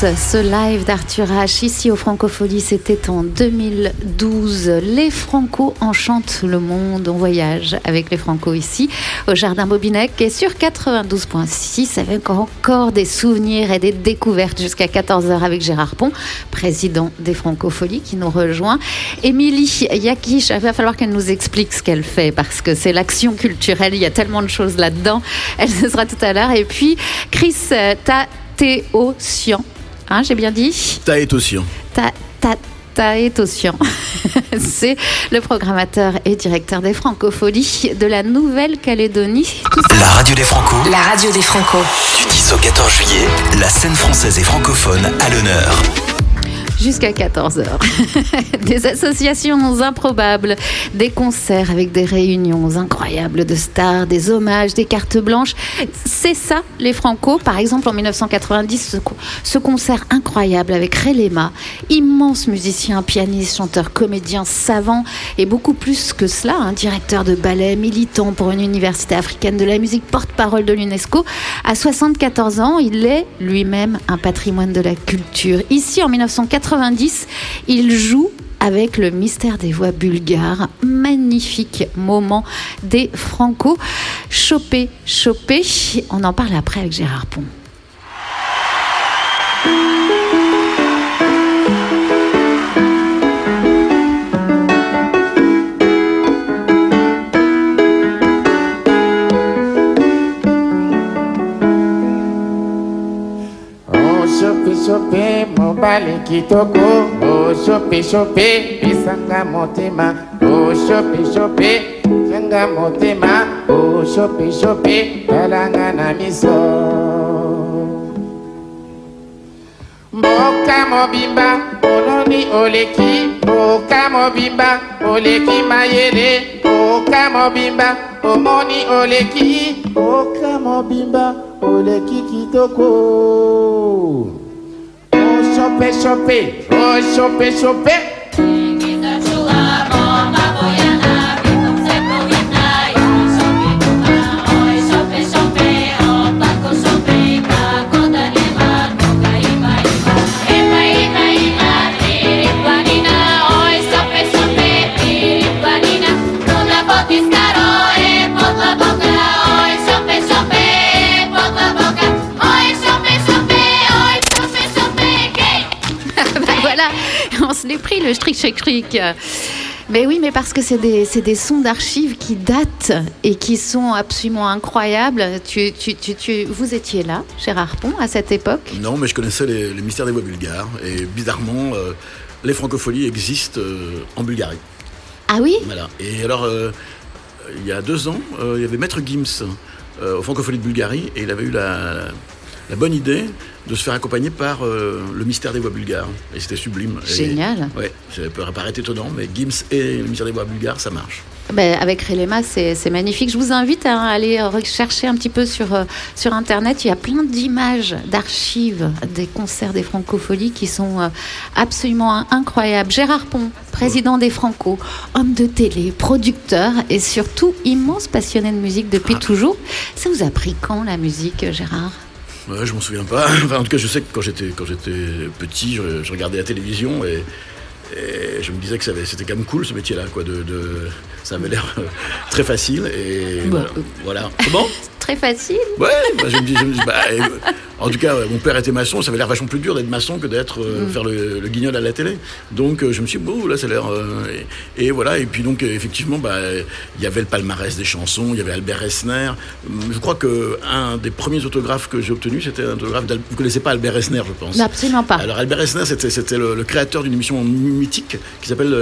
D: Ce live d'Arthur H ici au Francophonie, c'était en 2012. Les Franco enchantent le monde. On voyage avec les Franco ici au Jardin Bobinec et sur 92.6 avec encore des souvenirs et des découvertes jusqu'à 14h avec Gérard Pont, président des Francopholies qui nous rejoint. Émilie Yakish, il va falloir qu'elle nous explique ce qu'elle fait parce que c'est l'action culturelle. Il y a tellement de choses là-dedans. Elle sera tout à l'heure. Et puis Chris euh, Tateosian, hein, j'ai bien dit
I: Taétosian.
D: Ta, ta. C'est le programmateur et directeur des Francopholies de la Nouvelle-Calédonie.
A: La radio des Franco,
B: La radio des Franco.
A: du 10 au 14 juillet, la scène française et francophone à l'honneur.
D: Jusqu'à 14h. des associations improbables, des concerts avec des réunions incroyables de stars, des hommages, des cartes blanches. C'est ça, les Franco. Par exemple, en 1990, ce, co- ce concert incroyable avec Relema, immense musicien, pianiste, chanteur, comédien, savant et beaucoup plus que cela, un directeur de ballet, militant pour une université africaine de la musique, porte-parole de l'UNESCO. À 74 ans, il est lui-même un patrimoine de la culture. Ici, en 1990, il joue avec le mystère des voix bulgares. Magnifique moment des Franco. Chopé, chopé. On en parle après avec Gérard Pont.
J: Chope chope mobali kitoko Oh chope chope bisanga motema Oh chope chope changa motema Oh chope chope talanga na miso. Mboka mobimba oloni oleki Mboka mobimba oleki mayele Mboka mobimba omoni oleki Mboka mobimba oleki kitoko choper, choper, oh
D: choper, choper. L'est pris le strict cric Mais oui, mais parce que c'est des, c'est des sons d'archives qui datent et qui sont absolument incroyables. Tu, tu, tu, tu- vous étiez là, Gérard Pont, à cette époque
I: Non, mais je connaissais les, les mystères des voix bulgares. Et bizarrement, euh, les francopholies existent euh, en Bulgarie.
D: Ah oui?
I: Voilà. Et alors, euh, il y a deux ans, euh, il y avait Maître Gims euh, aux francopholies de Bulgarie. Et il avait eu la, la bonne idée de se faire accompagner par euh, le mystère des voix bulgares. Et c'était sublime. Et-
D: Génial.
I: Ouais, ça peut paraître étonnant, mais Gims et le mystère des voix bulgares, ça marche.
D: Ben, avec Relema, c'est magnifique. Je vous invite à aller rechercher un petit peu sur, euh, sur Internet. Il y a plein d'images, d'archives des concerts des Francopholies qui sont euh, absolument incroyables. Gérard Pont, président des Franco, homme de télé, producteur et surtout immense passionné de musique depuis toujours. Ça vous a pris quand la musique, Gérard?
I: Ouais, je m'en souviens pas. Enfin, en tout cas, je sais que quand j'étais quand j'étais petit, je, je regardais la télévision et, et je me disais que c'était quand même cool ce métier-là, quoi. De, de- ça avait l'air euh, très facile et
D: Bon.
I: voilà. voilà. Comment
D: Très facile.
I: Ouais. bah, je me dis, je me dis, bah, euh, en tout cas, mon père était maçon. Ça avait l'air vachement plus dur d'être maçon que d'être euh,
D: Mm.
I: faire le, le guignol à la télé. Donc, euh, je me suis dit, bon, là, ça a l'air. euh, et, et voilà. Et puis donc, effectivement, bah, il y avait le palmarès des chansons. Il y avait Albert Resner. Hum, Je crois que un des premiers autographes que j'ai obtenu, c'était un autographe. Vous connaissez pas Albert Resner, je pense?
D: Absolument pas.
I: Alors Albert Resner, c'était, le, le créateur d'une émission mythique qui s'appelle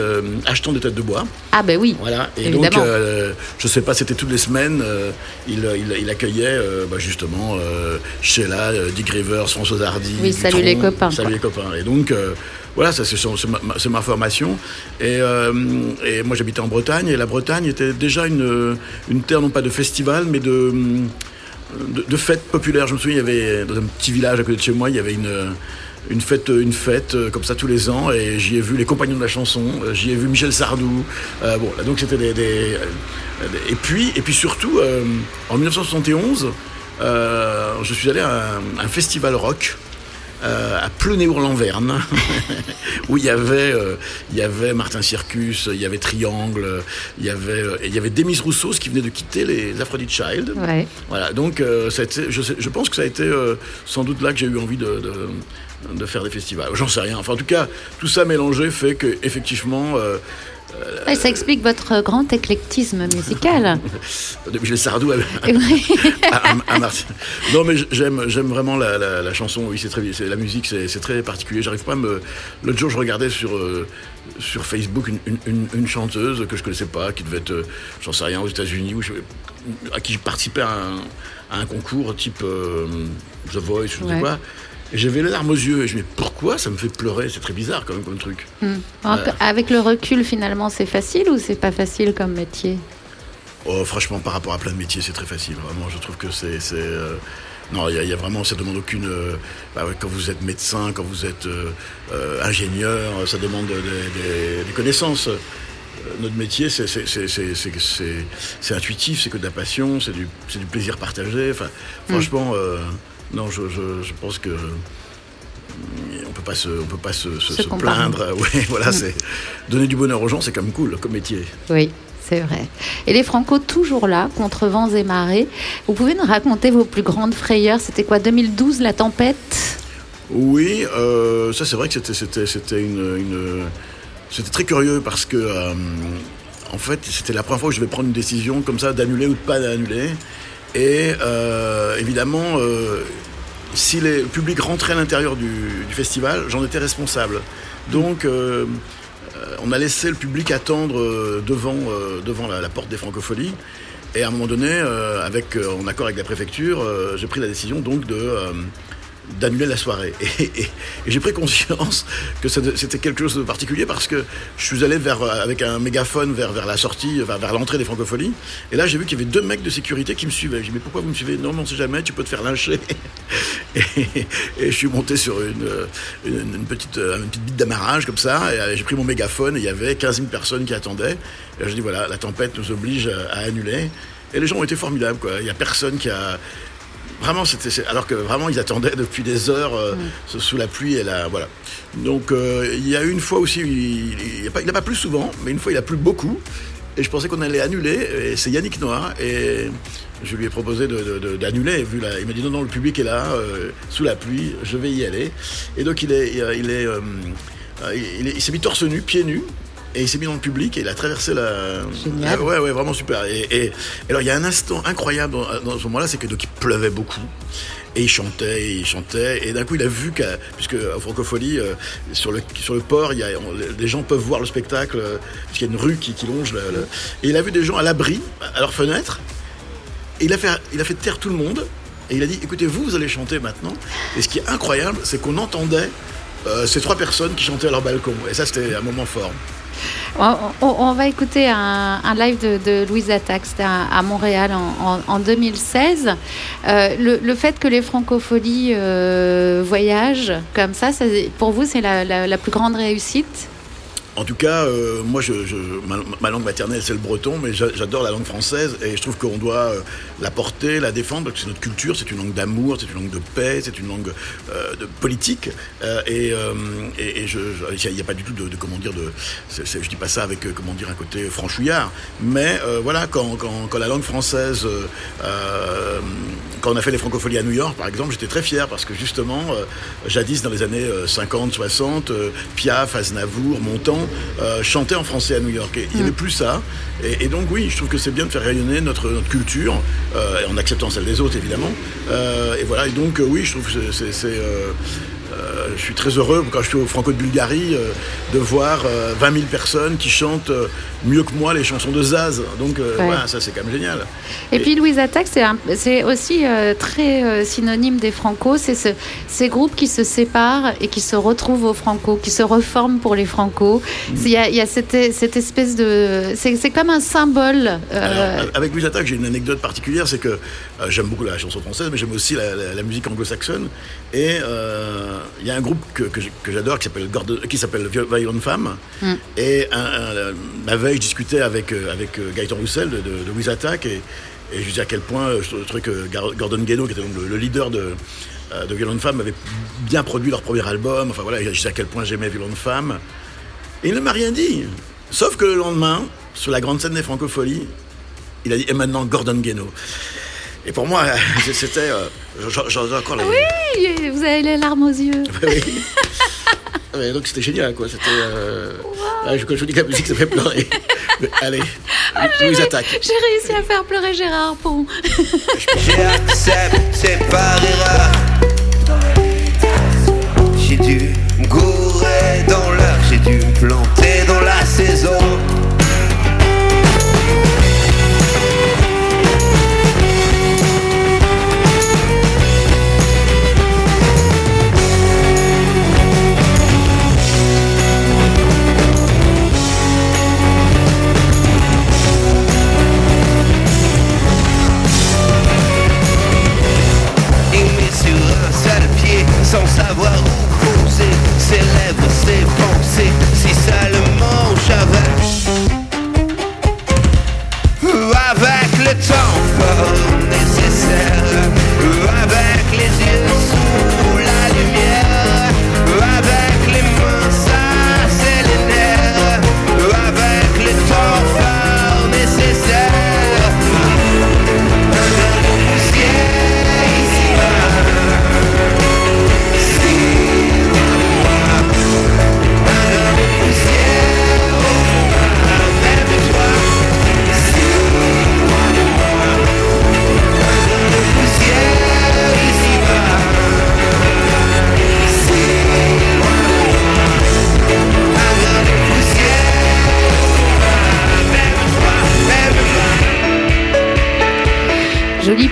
I: Achetant des têtes de bois.
D: Ah ben oui.
I: Voilà. Et
D: Évidemment.
I: donc, je sais pas, c'était toutes les semaines, il, il, il accueillait euh, bah, justement euh, Sheila, euh, Dick Rivers, Françoise Hardy.
D: Oui, salut les copains,
I: Salut
D: quoi.
I: les copains. Et donc, euh, voilà, ça c'est, ma, ma formation. Et, euh, et moi j'habitais en Bretagne, et la Bretagne était déjà une, une terre non pas de festival, mais de, de, de fêtes populaires. Je me souviens, il y avait dans un petit village à côté de chez moi, il y avait une une fête, une fête euh, comme ça tous les ans, et j'y ai vu les compagnons de la chanson, euh, j'y ai vu Michel Sardou. Euh, et puis et puis surtout en 1971, euh, je suis allé à un festival rock euh, à Plonéour-Lanverne, où il y avait, euh, il y avait Martin Circus, il y avait Triangle, il y avait, euh, et il y avait Demis Roussos qui venait de quitter les Aphrodite Child.
D: Ouais.
I: Voilà, donc euh, ça a été- je, sais- je pense que ça a été euh, sans doute là que j'ai eu envie de, de, de faire des festivals. J'en sais rien. Enfin, en tout cas, tout ça mélangé fait que effectivement, euh,
D: Ouais, ça explique votre grand éclectisme musical.
I: de Michel Sardou à, à- à- à Marseille. Non, mais j'aime, j'aime vraiment la, la- la chanson. Oui, c'est très, c'est, la musique, c'est, c'est très particulier. J'arrive pas à me. L'autre jour, je regardais sur euh, sur Facebook une, une- une- une chanteuse que je connaissais pas, qui devait être, euh, j'en sais rien, aux États-Unis, ou à qui je participais à un, à un concours type euh, The Voice, je ne sais
D: Ouais.
I: quoi. J'avais les larmes aux yeux. Et je me dis, pourquoi ça me fait pleurer? C'est très bizarre quand même comme truc.
D: Hmm. Avec le recul, finalement, c'est facile ou c'est pas facile comme métier?
I: Oh, franchement, par rapport à plein de métiers, c'est très facile. Vraiment, je trouve que c'est. euh, Non, il y, a- il y a vraiment, ça demande aucune. euh, bah ouais, quand vous êtes médecin, quand vous êtes euh, euh, ingénieur, ça demande des, des- des connaissances. Euh, Notre métier, c'est intuitif, c'est que de la passion, c'est du, du plaisir partagé. Enfin, franchement, euh, non, je, je- je pense que. On peut pas se, on peut pas se, se-
D: Se
I: se
D: comparer.
I: plaindre. Voilà, c'est donner du bonheur aux gens, c'est quand même cool comme métier.
D: Oui, c'est vrai. Et les Franco, toujours là, contre vents et marées. Vous pouvez nous raconter vos plus grandes frayeurs? C'était quoi, 2012, la tempête?
I: Oui, euh, ça c'est vrai que c'était une, une- c'était très curieux parce que euh, en fait c'était la première fois où je vais prendre une décision comme ça d'annuler ou de pas d'annuler et euh, évidemment euh, si le public rentrait à l'intérieur du, festival j'en étais responsable donc euh, on a laissé le public attendre devant, devant la, la porte des francopholies. Et à un moment donné, avec, en accord avec la préfecture, j'ai pris la décision donc de, d'annuler la soirée. Et, j'ai pris conscience que c'était quelque chose de particulier parce que je suis allé vers, euh, avec un mégaphone vers, vers la sortie, vers, vers l'entrée des francopholies. Et là, j'ai vu qu'il y avait deux mecs de sécurité qui me suivaient. J'ai dit, mais pourquoi vous me suivez? Non, mais on sait jamais, tu peux te faire lyncher. Et, je suis monté sur une, euh, petite, euh, une petite bite d'amarrage comme ça. Et euh, j'ai pris mon mégaphone et il y avait 15 000 personnes qui attendaient. Et je dis, voilà, la tempête nous oblige à, à annuler. Et les gens ont été formidables, quoi. Il n'y a personne qui a. Vraiment, c'était. Alors que vraiment, ils attendaient depuis des heures euh, sous- sous la pluie et la. Voilà. Donc, euh, il y a eu une fois aussi, il n'a pas, pas plu souvent, mais une fois, il a plu beaucoup. Et je pensais qu'on allait annuler. Et c'est Yannick Noir. Et je lui ai proposé d'annuler. Vu la- il m'a dit non, non, le public est là, euh, sous la pluie, je vais y aller. Et donc, il est. Il est, il, est- il s'est mis torse nu, pieds nus. Et il s'est mis dans le public et il a traversé la.
D: Génial.
I: la- ouais, ouais, vraiment super. Et, et- et alors, il y a un instant incroyable dans, dans ce moment-là, c'est que donc il pleuvait beaucoup. Et il chantait, et il chantait. Et d'un coup, il a vu qu'à. Puisque à Francophonie, euh, sur, le, sur le port, il y a, on- les gens peuvent voir le spectacle, euh, parce qu'il y a une rue qui, qui longe. le- le- et il a vu des gens à l'abri, à leurs fenêtres. Et il a, fait, il a fait taire tout le monde. Et il a dit écoutez, vous, vous allez chanter maintenant. Et ce qui est incroyable, c'est qu'on entendait euh, ces trois personnes qui chantaient à leur balcon. Et ça, c'était un moment fort.
D: On, va écouter un, live de, de Louise à, Montréal en, en- en 2016. Euh, le, fait que les francopholies euh, voyagent comme ça, pour vous, c'est la plus grande réussite?
I: En tout cas, euh, moi, je, je- ma, langue maternelle, c'est le breton, mais j'a- j'adore la langue française et je trouve qu'on doit euh, la porter, la défendre, parce que c'est notre culture, c'est une langue d'amour, c'est une langue de paix, c'est une langue euh, de politique. euh, et euh, et, et je- il n'y a, pas du tout de, de- comment dire, de, c'est- c'est- je dis pas ça avec, comment dire, un côté franchouillard, mais voilà, quand, quand- quand la langue française, quand on a fait les francopholies à New York, par exemple, j'étais très fier parce que justement, jadis, dans les années euh, 50, 60, euh, Piaf, Aznavour, Montand euh, chantaient en français à New York. Et il n'y avait plus ça. Et, et donc, oui, je trouve que c'est bien de faire rayonner notre, notre culture, euh, en acceptant celle des autres, évidemment. Euh, et voilà, et donc, oui, je trouve que c'est, euh, je suis très heureux quand je suis au Franco de Bulgarie euh, de voir euh, 20 000 personnes qui chantent euh, mieux que moi les chansons de Zaz. Donc
D: Ouais.
I: voilà, ça c'est quand même génial.
D: Et puis Louise Attaque, c'est aussi très synonyme des Franco. C'est ce- ces groupes qui se séparent et qui se retrouvent aux Franco, qui se reforment pour les Franco. Il y a, il y a cette, cette espèce de. C'est comme un symbole.
I: Alors, avec Louise Attaque, j'ai une anecdote particulière, c'est que euh, j'aime beaucoup la chanson française, mais j'aime aussi la, la- la musique anglo-saxonne. Et euh, il y a un groupe que, j'adore qui s'appelle qui s'appelle Vi- Violent Femme.
D: Mm.
I: Et un- un- ma veille, je discutais avec, euh, avec Gaëtan Roussel de, de, de Louise Attaque et, et je disais à quel point je trouvais que Gordon Geno, qui était donc le, le leader de, de Violon de Femme avaient bien produit leur premier album. Enfin voilà, je sais à quel point j'aimais Violon de Femme. Et il ne m'a rien dit. Sauf que le lendemain, sur la grande scène des Francopholies, il a dit, et maintenant Gordon Geno. Et pour moi, c'était. euh, j'en- j'en ai encore les.
D: Oui, vous avez les larmes aux yeux.
I: Oui. Ouais, donc c'était génial, quoi. C'était. Euh... ah, je- quand je vous dis que la musique, ça fait pleurer. Mais allez, Louise attaque.
D: J'ai réussi à faire pleurer Gérard Pont.
F: J'accepte par erreur. J'ai dû me gourer dans l'heure, j'ai dû me planter dans la saison. Sans savoir où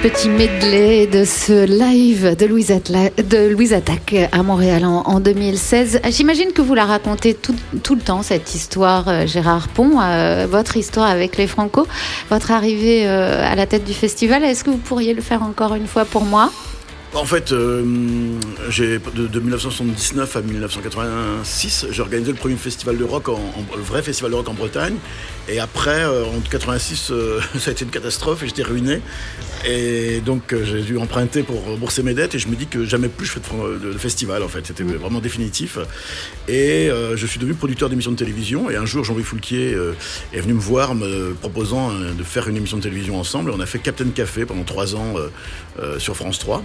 D: petit medley de ce live de Louise, Attaque à Montréal en, en 2016. J'imagine que vous la racontez tout, le temps, cette histoire, euh, Gérard Pont, euh, votre histoire avec les Franco, votre arrivée euh, à la tête du festival. Est-ce que vous pourriez le faire encore une fois pour moi?
I: En fait, de, de 1979 à 1986, j'ai organisé le premier festival de rock, en- le vrai festival de rock en Bretagne. Et après, euh, en 86, euh, ça a été une catastrophe et j'étais ruiné. Et donc, euh, j'ai dû emprunter pour rembourser mes dettes. Et je me dis que jamais plus je ferai de, festival. En fait, c'était vraiment définitif. Et je suis devenu producteur d'émissions de télévision. Et un jour, Jean-Louis Foulquier est venu me voir, me proposant de faire une émission de télévision ensemble. Et on a fait Captain Café pendant trois ans sur France 3.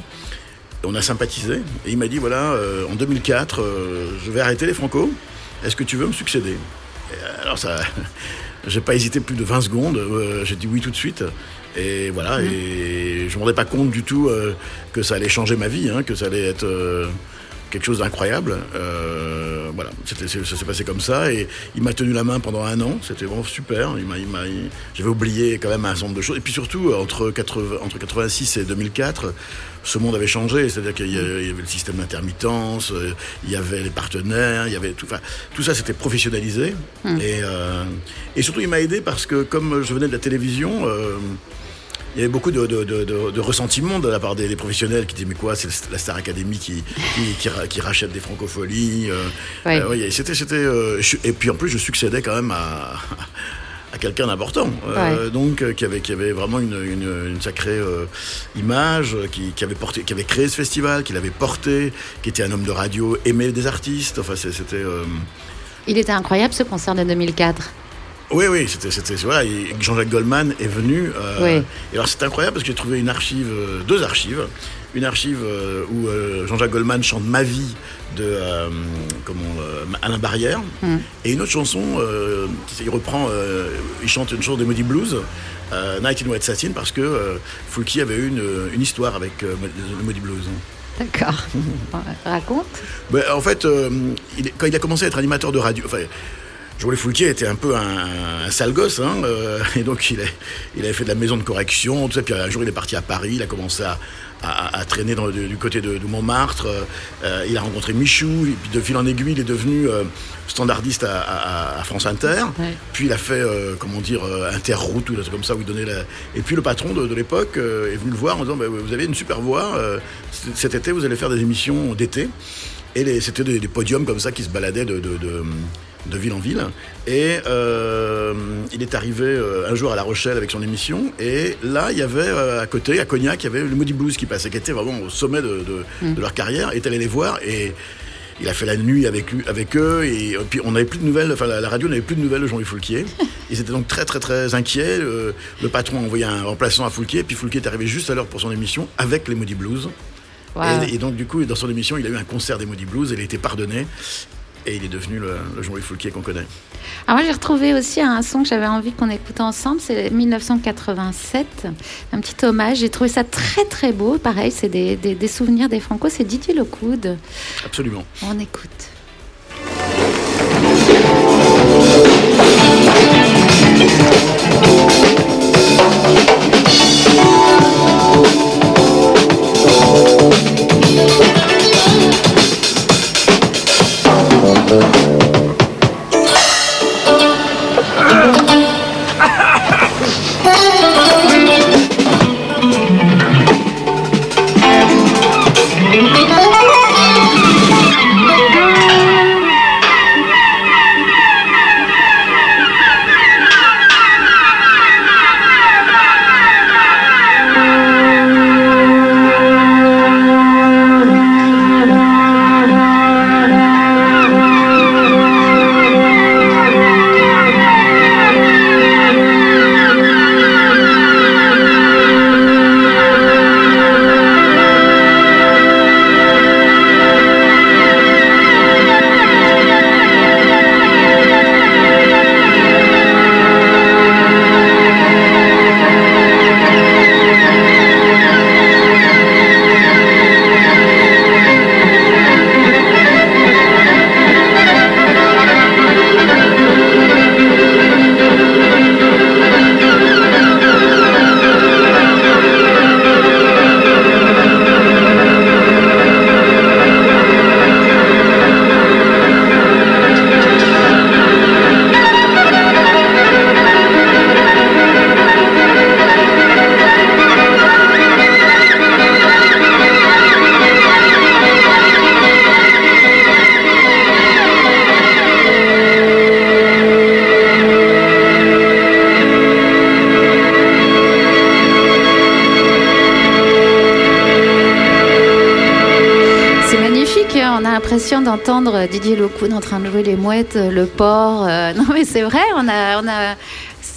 I: Et on a sympathisé. Et il m'a dit voilà, en 2004, euh, je vais arrêter les Franco. Est-ce que tu veux me succéder? Alors ça, j'ai pas hésité plus de 20 secondes. euh, j'ai dit oui tout de suite. Et voilà. Et je me rendais pas compte du tout euh, que ça allait changer ma vie, hein, que ça allait être euh, quelque chose d'incroyable. Voilà, C'était- ça s'est passé comme ça. Et il m'a tenu la main pendant un an. C'était vraiment super. Il m'a, il m'a- il- J'avais oublié quand même un certain nombre de choses. Et puis surtout, entre, 80 entre 86 et 2004, ce monde avait changé. C'est-à-dire qu'il y avait, il y avait le système d'intermittence, euh, il y avait les partenaires, il y avait tout. Enfin, tout ça s'était professionnalisé. Et, euh, et surtout, il m'a aidé parce que comme je venais de la télévision. euh, il y avait beaucoup de, de, de, ressentiment de la part des, des professionnels qui disaient mais quoi c'est la Star Academy qui, qui, qui, ra- qui rachète des francopholies euh,
D: Oui.
I: euh, c'était c'était euh, et puis en plus je succédais quand même à à quelqu'un d'important euh, donc euh, qui avait qui avait vraiment une, une, une sacrée euh, image qui, qui avait porté qui avait créé ce festival qui l'avait porté qui était un homme de radio aimé des artistes enfin c'était
D: Il était incroyable ce concert de 2004.
I: oui, oui, c'était, c'était, voilà, Jean-Jacques Goldman est venu.
D: Oui.
I: Et alors c'est incroyable parce que j'ai trouvé une archive, deux archives, une archive euh, où euh, Jean-Jacques Goldman chante Ma vie de euh, comment, euh, Alain Barrière,
D: Mm.
I: et une autre chanson, euh, qui- il reprend, il chante une chanson des Moody Blues. Night in White Satin parce que Foulky avait eu une, une histoire avec le Moody Blues.
D: D'accord. Raconte.
I: Ben, en fait, il quand il a commencé à être animateur de radio, enfin, Joël Foulquier était un peu un, un sale gosse, hein, euh, et donc il, est- il avait fait de la maison de correction, tout ça, puis un jour il est parti à Paris, il a commencé à, à- à traîner dans, du, du côté de, de Montmartre, euh, il a rencontré Michou, et puis de fil en aiguille, il est devenu euh, standardiste à, à- à France Inter,
D: Ouais.
I: puis il a fait, euh, comment dire, euh, Interroute, ou des trucs comme ça, où il donnait la... Et puis le patron de, de l'époque euh, est venu le voir en disant, Ben, vous avez une super voix, euh, cet été vous allez faire des émissions d'été. Et c'était des, des podiums comme ça qui se baladaient de, de, de, de ville en ville. Et euh, il est arrivé euh, un jour à La Rochelle avec son émission. Et là, il y avait euh, à côté, à Cognac, il y avait le Moody Blues qui passait, qui était vraiment au sommet de, de- de leur carrière. Il est allé les voir et il a fait la nuit avec, lui- avec eux. Et, puis on n'avait plus de nouvelles, enfin la, la radio n'avait plus de nouvelles de Jean-Louis Foulquier. Ils étaient donc très très très inquiets. Le patron a envoyé un remplaçant à Foulquier. Puis Foulquier est arrivé juste à l'heure pour son émission avec les Moody Blues.
D: Wow.
I: Et, et donc, du coup, dans son émission, il a eu un concert des Moody Blues, il a été pardonné, et il est devenu le, le Jean-Louis Foulquier qu'on connaît.
D: Alors moi j'ai retrouvé aussi un son que j'avais envie qu'on écoute ensemble, c'est 1987, un petit hommage. J'ai trouvé ça très très beau. Pareil, c'est des, des- des souvenirs des Franco. C'est Didier Locoud.
I: Absolument.
D: On écoute.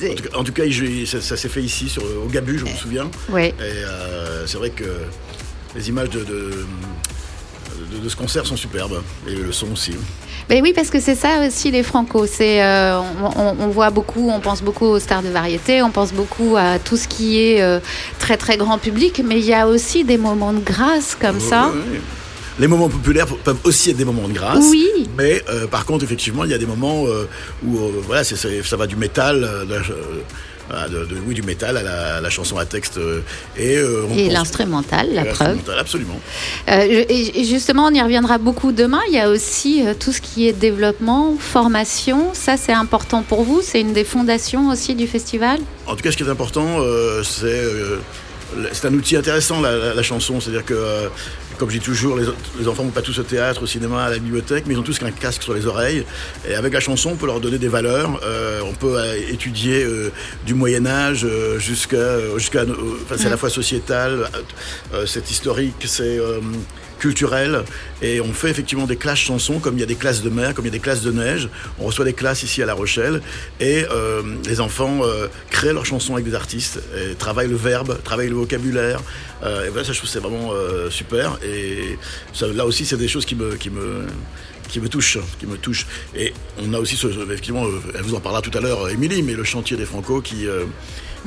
D: C'est-
I: tout cas, en tout cas, il- ça, ça s'est fait ici, sur, au Gabu, je me souviens.
D: Ouais.
I: Et euh, c'est vrai que les images de, de, de- de ce concert sont superbes, et le son aussi.
D: Ben oui, parce que c'est ça aussi les Franco. C'est euh, on, voit beaucoup, on pense beaucoup aux stars de variété, on pense beaucoup à tout ce qui est euh, très très grand public, mais il y a aussi des moments de grâce comme ça.
I: Ouais, ouais. Les moments populaires peuvent aussi être des moments de grâce.
D: Oui.
I: Mais euh, par contre, effectivement, il y a des moments euh, où euh, voilà, ça va du métal, de, de- oui, du métal à la, à la chanson à texte. et euh,
D: Et l'instrumental, la preuve.
I: Absolument.
D: Euh, et justement, on y reviendra beaucoup demain. Il y a aussi tout ce qui est développement, formation. Ça, c'est important pour vous. C'est une des fondations aussi du festival.
I: En tout cas, ce qui est important, euh, c'est c'est un outil intéressant, la, la- la chanson. C'est-à-dire que, comme je dis toujours, les, les enfants vont pas tous au théâtre, au cinéma, à la bibliothèque, mais ils ont tous un casque sur les oreilles. Et avec la chanson, on peut leur donner des valeurs. Euh, on peut euh, étudier euh, du Moyen Âge jusqu'à, jusqu'à, enfin, c'est à la fois sociétal, c'est historique, c'est euh, culturel. Et on fait effectivement des classes chansons, comme il y a des classes de mer, comme il y a des classes de neige. On reçoit des classes ici à La Rochelle. Et euh, les enfants euh, créent leurs chansons avec des artistes, et travaillent le verbe, travaillent le vocabulaire. Euh, et voilà, ça, je trouve c'est vraiment euh, super. Et ça, là aussi, c'est des choses qui me, qui me, qui me touchent, qui me touchent. Et on a aussi, ce, effectivement, euh, elle vous en parlera tout à l'heure, Émilie, mais le chantier des Franco qui... euh,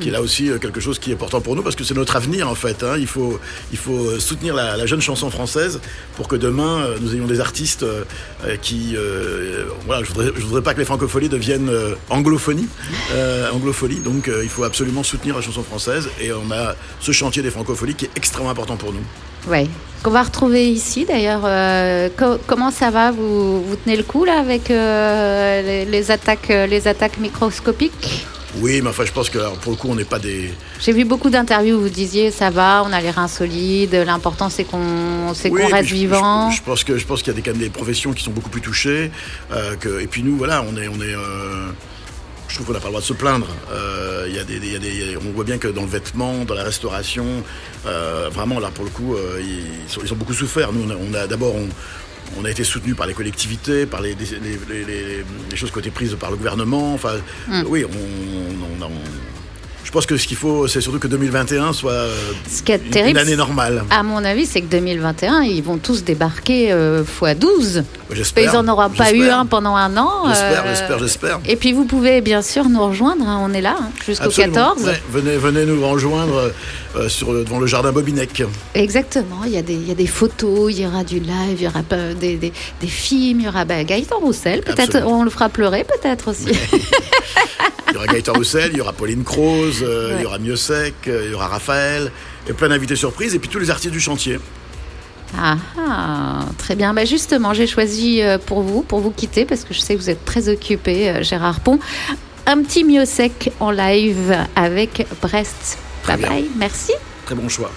I: qui est là aussi euh, quelque chose qui est important pour nous parce que c'est notre avenir en fait. hein. Il, faut, il faut euh, soutenir la, jeune chanson française pour que demain euh, nous ayons des artistes qui. voilà, je voudrais, voudrais pas que les francophonies deviennent anglophonie, euh. Donc il faut absolument soutenir la chanson française et on a ce chantier des francophonies qui est extrêmement important pour nous.
D: Oui. Qu'on va retrouver ici d'ailleurs. co- comment ça va? Vous, vous tenez le coup là avec les, attaques, les attaques microscopiques?
I: Oui, mais enfin, je pense que alors, pour le coup, on n'est pas des.
D: J'ai vu beaucoup d'interviews où vous disiez ça va, on a les reins solides, l'important c'est qu'on
I: Oui,
D: qu'on
I: et
D: reste
I: je-
D: vivant.
I: Je, je pense que je pense qu'il y a des, quand même des professions qui sont beaucoup plus touchées. euh, que, et puis nous, voilà, on est on est. euh, je trouve qu'on n'a pas le droit de se plaindre. Euh, y a des, y a des- on voit bien que dans le vêtement, dans la restauration, vraiment là pour le coup, ils, sont, ils ont beaucoup souffert. Nous, on a, on a- d'abord on, on a été soutenu par les collectivités, par les, les, les- les- les choses qui ont été prises par le gouvernement. Enfin,
D: Mm.
I: oui, on, on- on- je pense que ce qu'il faut, c'est surtout que 2021 soit euh,
D: Ce qui est
I: une-
D: terrible,
I: année normale.
D: À mon avis, c'est que 2021, ils vont tous débarquer euh, x 12.
I: J'espère.
D: Ils n'en auront pas eu
I: J'espère.
D: un pendant un an.
I: J'espère,
D: euh,
I: j'espère, j'espère.
D: Et puis vous pouvez bien sûr nous rejoindre, hein, on est là hein, jusqu'au
I: Absolument.
D: 14.
I: Ouais, venez, venez nous rejoindre euh, sur, devant le jardin Bobinec.
D: Exactement, il y, a des, il y a des photos, il y aura du live, il y aura des, des, des films, il y aura bah, Gaëtan Roussel, peut-être on le fera pleurer peut-être aussi.
I: Il y aura Gaëtan Roussel, il y aura Pauline Croze, euh, il y aura euh, il y aura Raphaël, et plein d'invités surprises, et puis tous les artistes du chantier.
D: Ah, ah, très bien. Bah justement, j'ai choisi euh, pour vous, pour vous quitter, parce que je sais que vous êtes très occupé, euh, Gérard Pont, un petit mieux sec en live avec Brest.
I: Très
D: bye
I: bien.
D: bye, merci.
I: Très bon choix.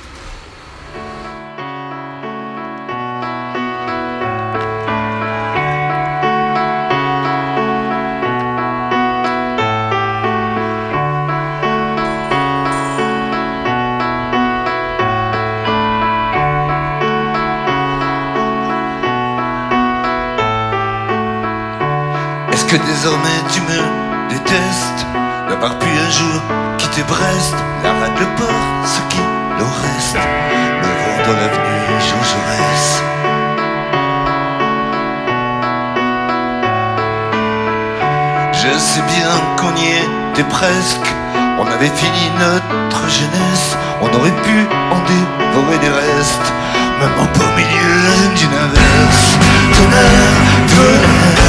F: Que désormais tu me détestes. D'avoir pu un jour quitter Brest La rade, le port, ce qui leur reste. Me vont dans l'avenue Jean Jaurès. Je sais bien qu'on y était presque. On avait fini notre jeunesse. On aurait pu en dévorer des restes. Même en beau milieu d'une inverse Tonnerre, tonnerre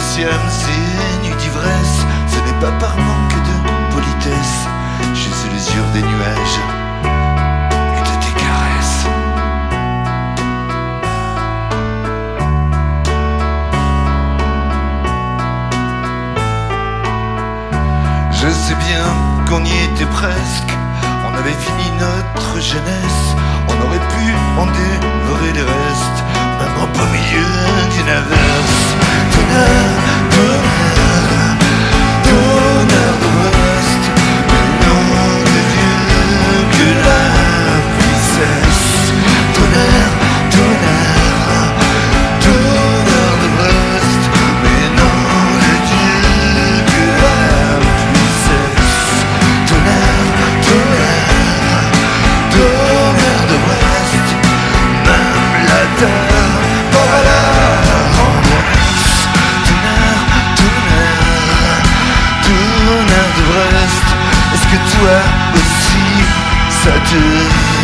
F: Siams, c'est nuit d'ivresse. Ce n'est pas par manque de politesse. J'ai sous les yeux des nuages Et de tes caresses. Je sais bien qu'on y était presque. On avait fini notre jeunesse. On aurait pu en dévorer les restes Même en beau milieu d'une ça te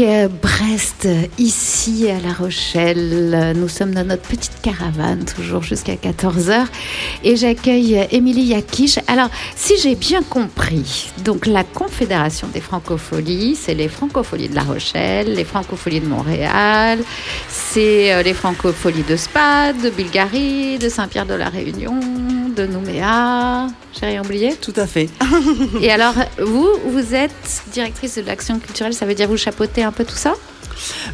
D: sec, euh, Brest, à La Rochelle. Nous sommes dans notre petite caravane, toujours jusqu'à 14h. Et j'accueille Émilie Yakish. Alors, si j'ai bien compris, donc la Confédération des Francopholies, c'est les Francopholies de La Rochelle, les Francopholies de Montréal, c'est euh, les Francopholies de Spade, de Bulgarie, de Saint-Pierre de la Réunion, de Nouméa. J'ai rien oublié?
K: Tout à fait.
D: Et alors, vous, vous êtes directrice de l'action culturelle, ça veut dire vous chapeautez un peu tout ça?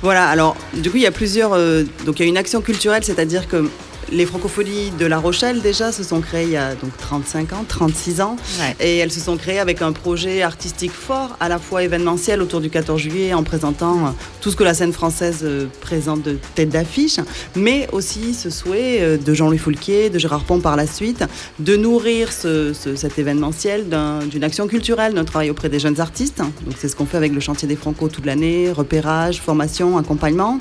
K: Voilà, alors du coup il y a plusieurs... euh, donc il y a une action culturelle, c'est-à-dire que les francopholies de La Rochelle déjà se sont créées il y a donc 35 ans, 36 ans.
D: Ouais.
K: Et elles se sont créées avec un projet artistique fort, à la fois événementiel autour du 14 juillet, en présentant euh, tout ce que la scène française euh, présente de tête d'affiche, mais aussi ce souhait euh, de Jean-Louis Foulquier, de Gérard Pont par la suite, de nourrir ce- ce- cet événementiel d'un- d'une action culturelle, d'un travail auprès des jeunes artistes. Donc c'est ce qu'on fait avec le chantier des Franco toute l'année, repérage, formation, accompagnement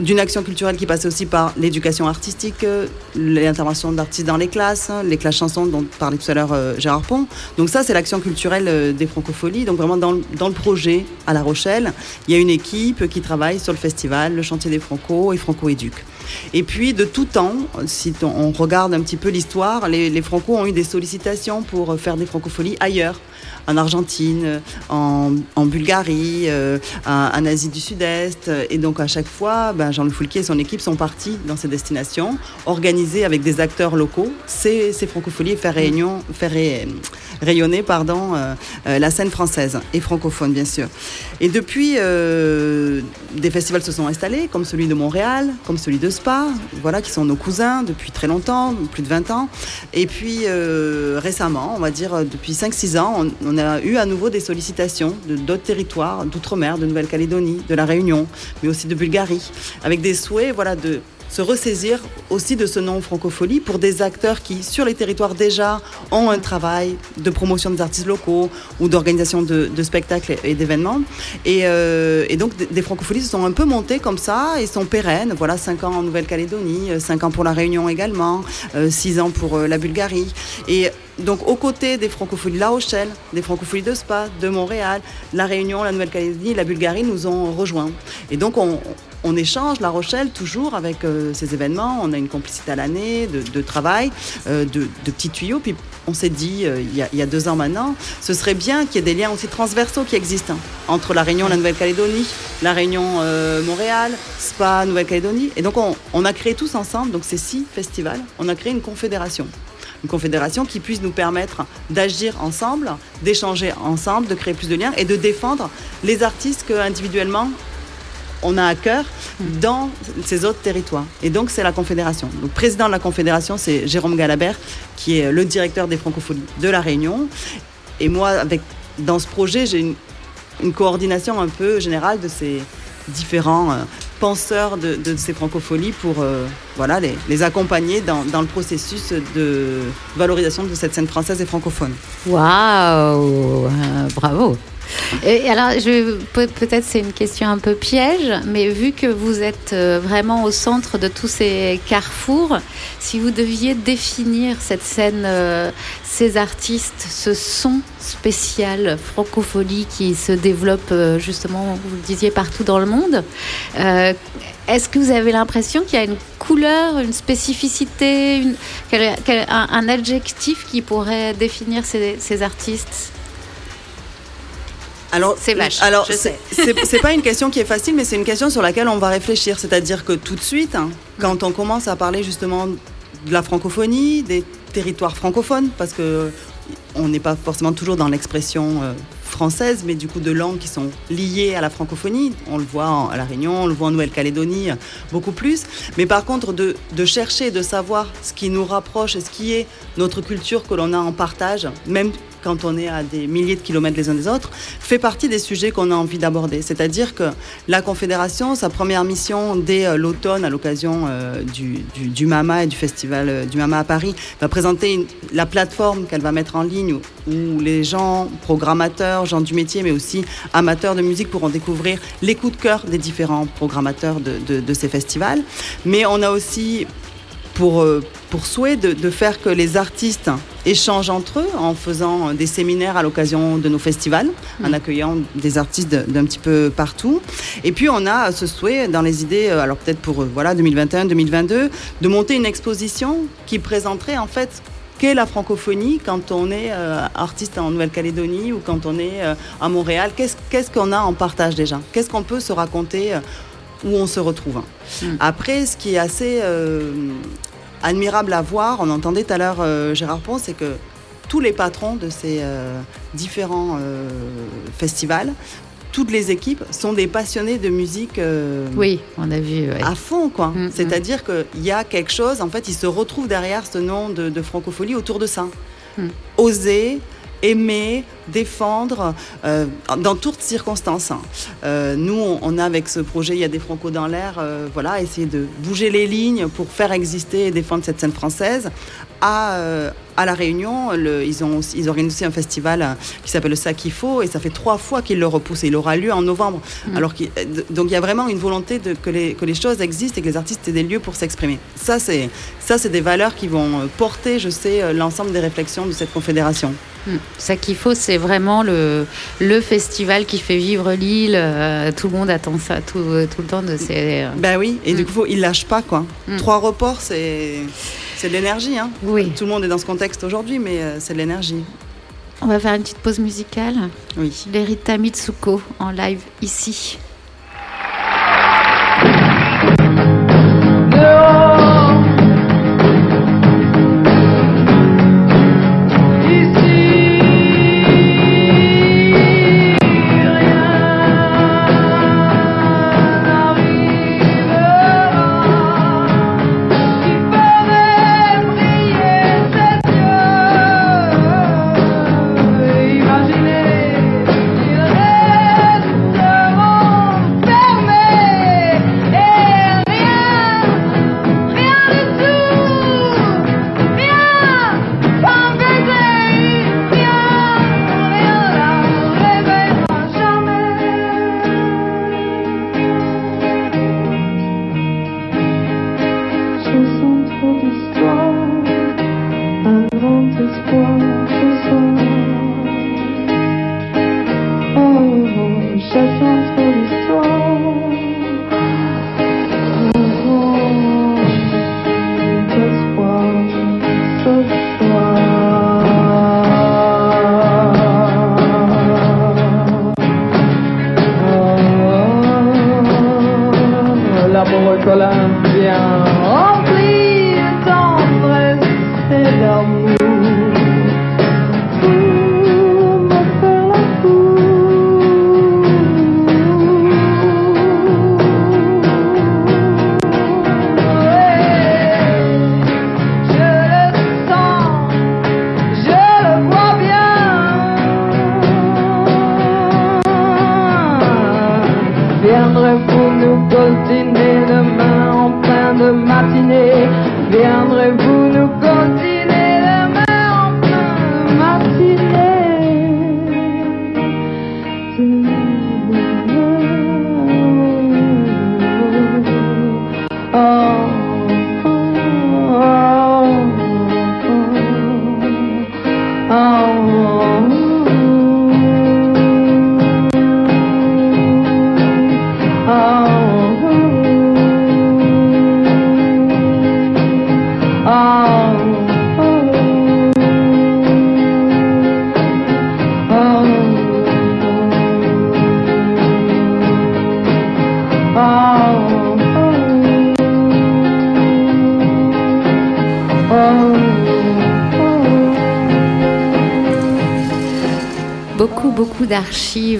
K: d'une action culturelle qui passait aussi par l'éducation artistique, euh, l'intervention d'artistes dans les classes, hein, les classes chansons dont parlait tout à l'heure euh, Gérard Pont. Donc ça, c'est l'action culturelle euh, des francopholies. Donc vraiment dans, le- dans le projet à La Rochelle, il y a une équipe qui travaille sur le festival, le chantier des Franco et Franco Éduc. Et puis de tout temps, si on regarde un petit peu l'histoire, les, les Franco ont eu des sollicitations pour faire des francopholies ailleurs en Argentine, en, Bulgarie, euh, en, Asie du Sud-Est. Et donc à chaque fois, ben, Jean-Louis Foulquier et son équipe sont partis dans ces destinations, organiser avec des acteurs locaux ces, ces faire, réunion, faire ré- rayonner pardon, euh, euh, la scène française et francophone, bien sûr. Et depuis, euh, des festivals se sont installés, comme celui de Montréal, comme celui de Spa, voilà, qui sont nos cousins depuis très longtemps, plus de 20 ans. Et puis, récemment, on va dire depuis 5-6 ans, on, on a eu à nouveau des sollicitations de d'autres territoires, d'outre-mer, de Nouvelle-Calédonie, de La Réunion, mais aussi de Bulgarie, avec des souhaits voilà, de se ressaisir aussi de ce nom francophonie pour des acteurs qui, sur les territoires déjà, ont un travail de promotion des artistes locaux ou d'organisation de, spectacles et d'événements. Et, euh, donc, des, des francophonies se sont un peu montées comme ça et sont pérennes. Voilà, 5 ans en Nouvelle-Calédonie, 5 ans pour la Réunion également, 6 ans pour euh, la Bulgarie. Et donc, aux côtés des francophonies de La Rochelle, des francophonies de Spa, de Montréal, la Réunion, la Nouvelle-Calédonie, la Bulgarie nous ont rejoints. Et donc, on, échange La Rochelle toujours avec euh, ces événements. On a une complicité à l'année de, travail, euh, de, petits tuyaux. Puis on s'est dit, euh, il, y a, deux ans maintenant, ce serait bien qu'il y ait des liens aussi transversaux qui existent hein, entre la Réunion, la Nouvelle-Calédonie, la Réunion, Montréal, Spa, Nouvelle-Calédonie. Et donc on, on a créé tous ensemble, donc ces six festivals, on a créé une confédération une confédération qui puisse nous permettre d'agir ensemble, d'échanger ensemble, de créer plus de liens et de défendre les artistes que individuellement on a à cœur dans ces autres territoires. Et donc c'est la confédération. Le président de la confédération, c'est Jérôme Galabert, qui est le directeur des francophonies de la Réunion. Et moi, avec dans ce projet, j'ai une, une coordination un peu générale de ces différents euh, penseurs de, ces francophonies pour euh, voilà, les, les accompagner dans, dans le processus de valorisation de cette scène française et francophone.
D: Waouh euh, Bravo alors, peut-être c'est une question un peu piège, mais vu que vous êtes euh, vraiment au centre de tous ces carrefours, si vous deviez définir cette scène, euh, ces artistes, ce son spécial francophonie qui se développe euh, justement, vous le disiez, partout dans le monde, est-ce que vous avez l'impression qu'il y a une couleur, une spécificité, un, adjectif qui pourrait définir ces artistes?
K: Alors,
D: C'est vache,
K: Alors, c'est- pas une question qui est facile, mais c'est une question sur laquelle on va réfléchir. C'est-à-dire que tout de suite, hein, quand on commence à parler justement de la francophonie, des territoires francophones, parce que on n'est pas forcément toujours dans l'expression euh, française, mais du coup de langues qui sont liées à la francophonie. On le voit en- à La Réunion, on le voit en Nouvelle-Calédonie, euh, beaucoup plus. Mais par contre, de, de chercher, de savoir ce qui nous rapproche et ce qui est notre culture que l'on a en partage, même quand on est à des milliers de kilomètres les uns des autres, fait partie des sujets qu'on a envie d'aborder. C'est-à-dire que la Confédération, sa première mission dès euh, l'automne, à l'occasion euh, du, du, MAMA et du festival euh, du MAMA à Paris, va présenter la plateforme qu'elle va mettre en ligne où, où les gens, programmateurs, gens du métier, mais aussi amateurs de musique pourront découvrir les coups de cœur des différents programmateurs de, de- de ces festivals. Mais on a aussi pour, euh, pour souhait de, de faire que les artistes échangent entre eux en faisant des séminaires à l'occasion de nos festivals, en accueillant des artistes d'un petit peu partout. Et puis on a ce souhait dans les idées, euh, alors peut-être pour euh, voilà 2021-2022, de monter une exposition qui présenterait en fait qu'est la francophonie quand on est euh, artiste en Nouvelle-Calédonie ou quand on est euh, à Montréal. Qu'est-ce qu'on a en partage déjà? Qu'est-ce qu'on peut se raconter euh, où on se retrouve? Après, ce qui est assez euh, admirable à voir, on entendait tout à l'heure euh, Gérard Pont, c'est que tous les patrons de ces euh, différents euh, festivals, toutes les équipes sont des passionnés de musique
D: Oui, on a vu. ouais.
K: à fond, quoi.
D: Mm,
K: C'est-à-dire qu'il y a quelque chose, en fait, ils se retrouvent derrière ce nom de, de francophonie autour de ça.
D: Mm.
K: Oser, aimer, défendre, euh, dans toutes circonstances. hein. Euh, nous, on, a avec ce projet, il y a des francos dans l'air, euh, voilà, essayer de bouger les lignes pour faire exister et défendre cette scène française. À, euh, à La Réunion, le- ils, ont, aussi- ils organisent aussi un festival euh, qui s'appelle le Sakifo et ça fait trois fois qu'ils le repoussent. Et il aura lieu en novembre.
D: Mm.
K: Alors euh, donc il y a vraiment une volonté de, que, les, que les choses existent et que les artistes aient des lieux pour s'exprimer. Ça, c'est des valeurs qui vont porter, je sais, l'ensemble des réflexions de cette confédération.
D: Ça qu'il faut, c'est vraiment le, le festival qui fait vivre l'île. Euh, tout le monde attend ça tout, tout le temps de ces.
K: Ben oui, et du coup, ils lâchent pas, quoi.
D: Mm.
K: Trois reports, c'est c'est de l'énergie. Hein.
D: Oui.
K: Tout le monde est dans ce contexte aujourd'hui, mais euh, c'est de l'énergie.
D: On va faire une petite pause musicale.
K: Oui.
D: L'Erita Mitsuko en live ici.
L: Ici,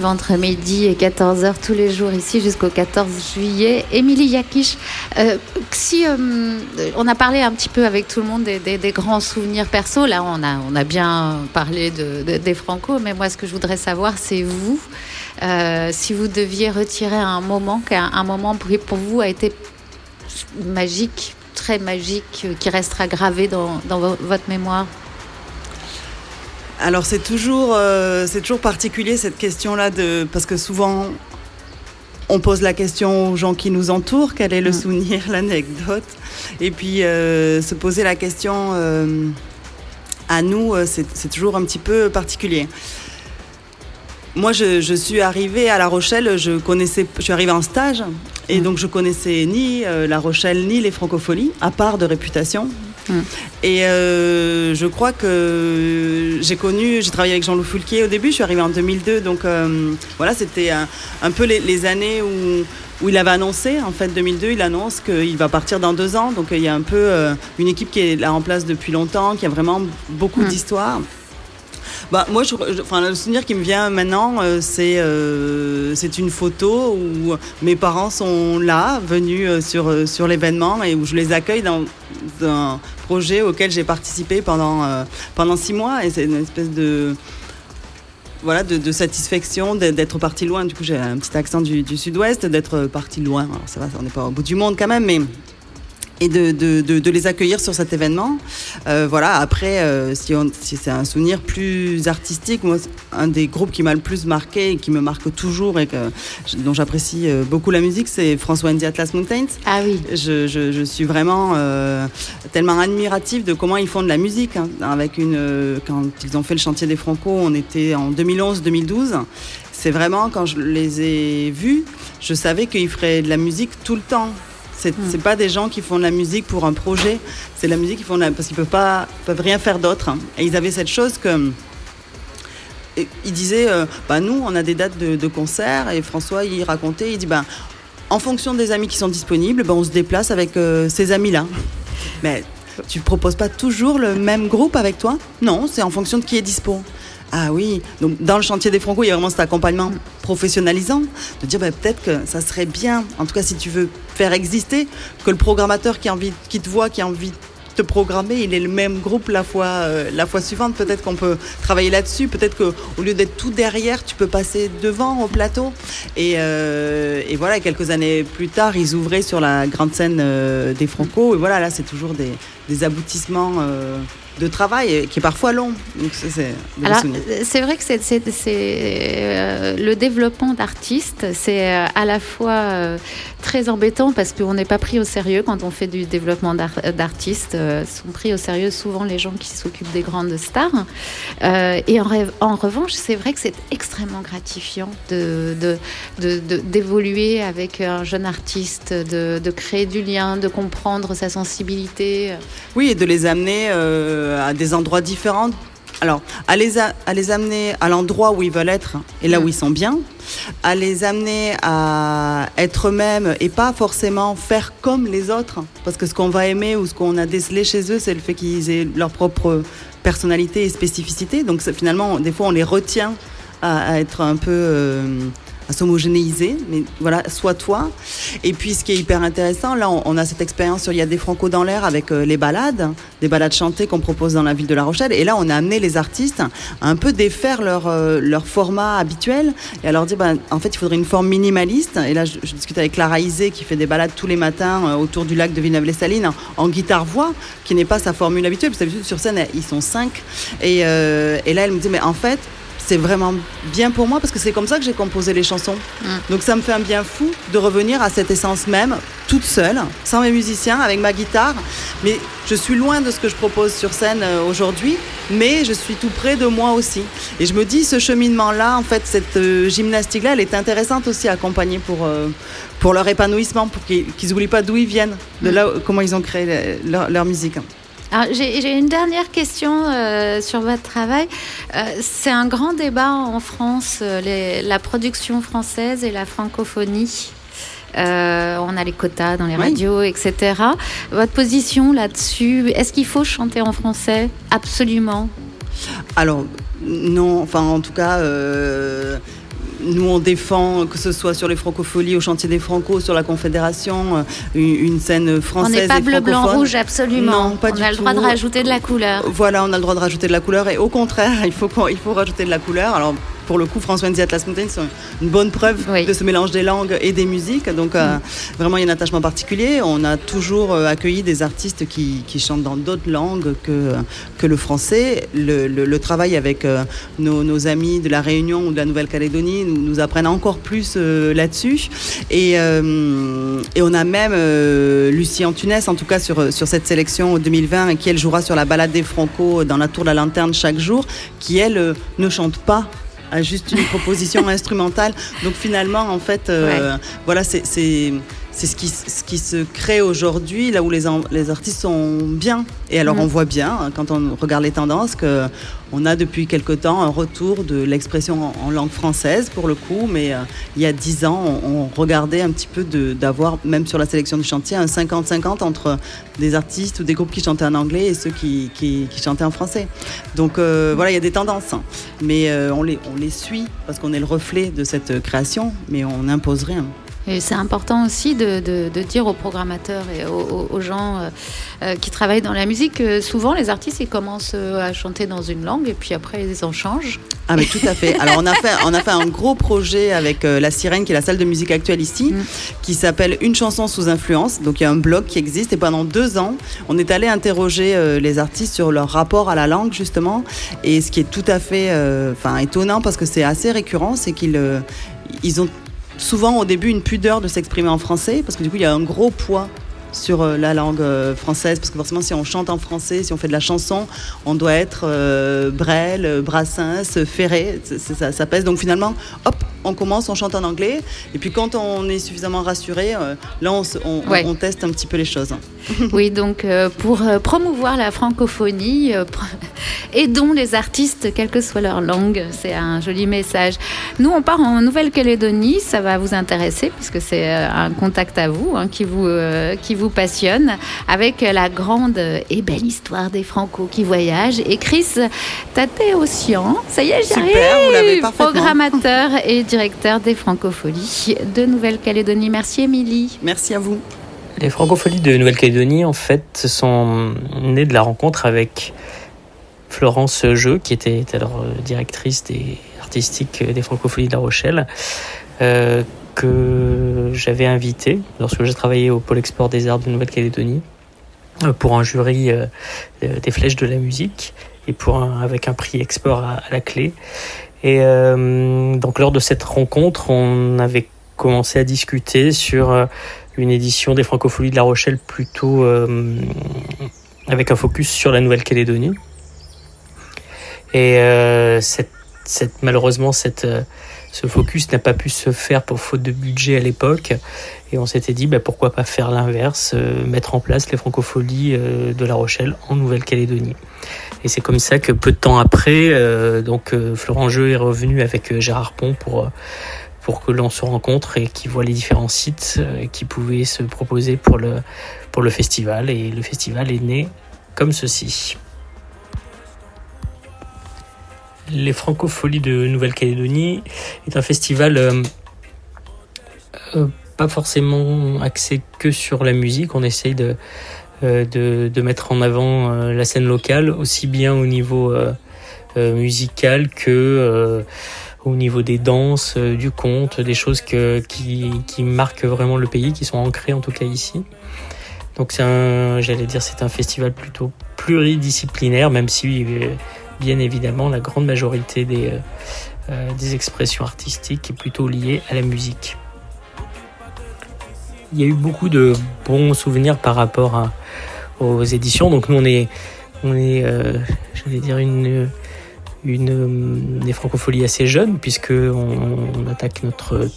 D: entre midi et 14h tous les jours ici jusqu'au 14 juillet. Émilie Yakish, euh, si euh, on a parlé un petit peu avec tout le monde des, grands souvenirs perso, là on a, on a bien parlé de, de- des Franco, mais moi ce que je voudrais savoir c'est vous, euh, si vous deviez retirer un moment, qu'un un moment pour, vous a été magique, très magique, qui restera gravé dans, dans vo- votre mémoire.
K: Alors c'est toujours, euh, c'est toujours particulier cette question-là de parce que souvent on pose la question aux gens qui nous entourent quel est le souvenir, l'anecdote, et puis euh, se poser la question euh, à nous, c'est toujours un petit peu particulier. Moi, je, je suis arrivée à La Rochelle, je connaissais, je suis arrivée en stage, et donc je connaissais ni La Rochelle ni les Francopholies, à part de réputation. Et euh, je crois que j'ai connu, j'ai travaillé avec Jean-Loup Foulquier au début, je suis arrivée en 2002, donc euh, voilà, c'était un, un peu les, les années où, où il avait annoncé, en fait 2002, il annonce qu'il va partir dans deux ans, donc il y a un peu euh, une équipe qui est là en place depuis longtemps, qui a vraiment beaucoup d'histoire. Bah, moi, je, le souvenir qui me vient maintenant, euh, c'est euh, c'est une photo où mes parents sont là, venus euh, sur, sur l'événement et où je les accueille dans, un projet auquel j'ai participé pendant, pendant six mois. Et c'est une espèce de, voilà, de, satisfaction d'être- d'être parti loin. Du coup, j'ai un petit accent du, du sud-ouest, d'être parti loin. Alors, ça va, on n'est pas au bout du monde quand même, mais et de, de, de, de les accueillir sur cet événement. Euh, voilà, après, euh, si, c'est un souvenir plus artistique, moi, un des groupes qui m'a le plus marqué et qui me marque toujours et que, dont j'apprécie euh, beaucoup la musique, c'est François Andy Atlas Mountains.
D: Ah oui.
K: Je, je, je suis vraiment euh, tellement admirative de comment ils font de la musique. hein. avec une, quand ils ont fait le chantier des Franco, on était en 2011-2012. C'est vraiment, quand je les ai vus, je savais qu'ils feraient de la musique tout le temps. C'est c'est pas des gens qui font de la musique pour un projet, c'est de la musique qu'ils font de la- parce qu'ils peuvent pas peuvent rien faire d'autre. hein. Et ils avaient cette chose que et il disait, euh, bah nous, on a des dates de, de concert, et François, il racontait, il dit, bah, en fonction des amis qui sont disponibles, bah, on se déplace avec euh, ces amis-là. Mais tu proposes pas toujours le même groupe avec toi? Non, c'est en fonction de qui est dispo. Ah oui, donc dans le chantier des Franco, il y a vraiment cet accompagnement professionnalisant, de dire bah, peut-être que ça serait bien, en tout cas si tu veux faire exister, que le programmateur qui, a qui te voit, qui a envie de te programmer, il est le même groupe la fois, euh, la fois suivante. Peut-être qu'on peut travailler là-dessus, peut-être qu'au lieu d'être tout derrière, tu peux passer devant au plateau. Et, euh, voilà, quelques années plus tard, ils ouvraient sur la grande scène euh, des Franco, et voilà, là c'est toujours des aboutissements. De travail qui est parfois long. Donc c'est-
D: euh, c'est vrai que c'est, euh, le développement d'artistes, c'est euh, à la fois euh, très embêtant parce qu'on n'est pas pris au sérieux quand on fait du développement d'ar- d'artistes. euh, sont pris au sérieux souvent les gens qui s'occupent des grandes stars. Et en, revanche, c'est vrai que c'est extrêmement gratifiant de, de- de- de- d'évoluer avec un jeune artiste, de, de créer du lien, de comprendre sa sensibilité.
K: Oui, et de les amener euh, à des endroits différents. Alors, à les, à les amener à l'endroit où ils veulent être et là où ils sont bien, à les amener à être eux-mêmes et pas forcément faire comme les autres. Parce que ce qu'on va aimer ou ce qu'on a décelé chez eux, c'est le fait qu'ils aient leur propre personnalité et spécificité. Donc, finalement, des fois, on les retient à, à être un peu. euh, à s'homogénéiser, mais voilà, sois toi. Et puis ce qui est hyper intéressant, là on, a cette expérience sur Il y a des Franco dans l'air avec euh, les balades, des balades chantées qu'on propose dans la ville de La Rochelle. Et là on a amené les artistes à un peu défaire leur, euh, leur format habituel et à leur dire, ben, en fait il faudrait une forme minimaliste. Et là je, discute avec Clara Isé qui fait des balades tous les matins euh, autour du lac de Villeneuve-les-Salines en guitare-voix, qui n'est pas sa formule habituelle, parce que d'habitude sur scène ils sont cinq. Et, et là elle me dit, mais en fait c'est vraiment bien pour moi parce que c'est comme ça que j'ai composé les chansons. Donc ça me fait un bien fou de revenir à cette essence même, toute seule, sans mes musiciens, avec ma guitare. Mais je suis loin de ce que je propose sur scène euh, aujourd'hui, mais je suis tout près de moi aussi. Et je me dis, ce cheminement-là, en fait, cette euh, gymnastique-là, elle est intéressante aussi à accompagner pour, euh, pour leur épanouissement, pour qu'ils n'oublient pas d'où ils viennent, de là où- comment ils ont créé leur, leur musique.
D: J'ai une dernière question euh, sur votre travail. Euh, c'est un grand débat en France, euh, les- la production française et la francophonie. Euh, on a les quotas dans les
K: Oui.
D: radios, etc. Votre position là-dessus, est-ce qu'il faut chanter en français? Absolument.
K: Alors, non, enfin, en tout cas, euh, nous, on défend, que ce soit sur les francopholies, au chantier des Franco, sur la Confédération, euh, une, scène
D: On
K: française.
D: n'est pas
K: et
D: bleu, blanc, rouge, absolument.
K: Non, pas
D: on
K: du
D: a le droit de rajouter de la couleur.
K: Voilà, on a le droit de rajouter de la couleur et au contraire, il faut, il faut rajouter de la couleur. Alors, pour le coup, François Nzi Atlas Mountain sont une bonne preuve de ce mélange des langues et des musiques. Donc, euh, vraiment, il y a un attachement particulier. On a toujours euh, accueilli des artistes qui, qui chantent dans d'autres langues que, que le français. Le, le- le travail avec euh, nos, nos amis de la Réunion ou de la Nouvelle-Calédonie nous, nous apprennent encore plus euh, là-dessus. Et, et on a même Lucie Antunes, en tout cas sur, sur cette sélection 2020, et qui elle jouera sur la balade des Franco dans la tour de la lanterne chaque jour, qui elle ne chante pas a juste une proposition instrumentale. Donc finalement, en fait, euh, voilà, c'est c'est- ce qui, ce qui se crée aujourd'hui, là où les, artistes sont bien. Et alors
D: Mhm.
K: on voit bien, hein, quand on regarde les tendances, que on a depuis quelque temps un retour de l'expression en, en langue française, pour le coup. Mais euh, il y a dix ans, on, on regardait un petit peu d'avoir, même sur la sélection du chantier, un 50-50 entre des artistes ou des groupes qui chantaient en anglais et ceux qui, qui- qui chantaient en français. Donc euh, voilà, il y a des tendances. hein. Mais euh, on, les, on les suit parce qu'on est le reflet de cette création, mais on n'impose rien.
D: Et c'est important aussi de, de- de dire aux programmateurs et aux, gens euh, euh, qui travaillent dans la musique que souvent les artistes ils commencent euh, à chanter dans une langue et puis après ils en changent.
K: Ah mais tout à fait. Alors on a fait, on a fait un gros projet avec euh, la Sirène, qui est la salle de musique actuelle ici, qui s'appelle Une chanson sous influence. Donc il y a un blog qui existe et pendant deux ans, on est allé interroger euh, les artistes sur leur rapport à la langue justement. Et ce qui est tout à fait, euh, enfin étonnant parce que c'est assez récurrent, c'est qu'ils euh, ils ont souvent au début une pudeur de s'exprimer en français parce que du coup il y a un gros poids sur euh, la langue euh, française parce que forcément si on chante en français, si on fait de la chanson, on doit être euh, Brel, euh, Brassens, Ferré, ça, ça pèse. Donc finalement, hop, on commence, on chante en anglais et puis quand on est suffisamment rassuré, euh, là on, se- on- on-
D: Ouais.
K: on teste un petit peu les choses.
D: Oui, donc euh, pour promouvoir la francophonie, aidons les artistes, quelle que soit leur langue. C'est un joli message. Nous, on part en Nouvelle-Calédonie, ça va vous intéresser puisque c'est un contact à vous hein, qui, vous, qui vous passionne, avec la grande et belle histoire des Franco qui voyagent. Et Chris Tatéossian, ça y est, j'arrive
K: vous.
D: Programmateur et directeur des Francopholies de Nouvelle-Calédonie. Merci, Émilie.
K: Merci à vous.
M: Les francopholies de Nouvelle-Calédonie, en fait, sont nées de la rencontre avec Florence Jeu, qui était alors euh, directrice des artistique des francopholies de La Rochelle, euh, que j'avais invitée lorsque j'ai travaillé au pôle export des arts de Nouvelle-Calédonie. euh, pour un jury euh, euh, des flèches de la musique et pour un- avec un prix export à, la clé. Et donc lors de cette rencontre, on avait commencé à discuter sur une édition des Francopholies de La Rochelle plutôt avec un focus sur la Nouvelle-Calédonie. Et cette, malheureusement, cette, ce focus n'a pas pu se faire pour faute de budget à l'époque. Et on s'était dit, bah, pourquoi pas faire l'inverse, euh, mettre en place les francopholies euh, de La Rochelle en Nouvelle-Calédonie. Et c'est comme ça que peu de temps après, euh, donc euh, Florent Jeu est revenu avec Gérard Pont pour, pour que l'on se rencontre et qui voit les différents sites qui pouvaient se proposer pour le, pour le festival. Et le festival est né comme ceci. Les Francopholies de Nouvelle-Calédonie est un festival euh, euh, pas forcément axé que sur la musique. On essaye de, euh, de, de mettre en avant euh, la scène locale, aussi bien au niveau euh, musical que au niveau des danses, du conte, des choses que, qui, qui marquent vraiment le pays, qui sont ancrées en tout cas ici. Donc c'est un, j'allais dire, c'est un festival plutôt pluridisciplinaire, même si bien évidemment la grande majorité des, euh, euh, des expressions artistiques est plutôt liée à la musique. Il y a eu beaucoup de bons souvenirs par rapport aux éditions. Donc nous on est, on est, euh, j'allais dire une, une des francopholies assez jeunes puisque on, on attaque notre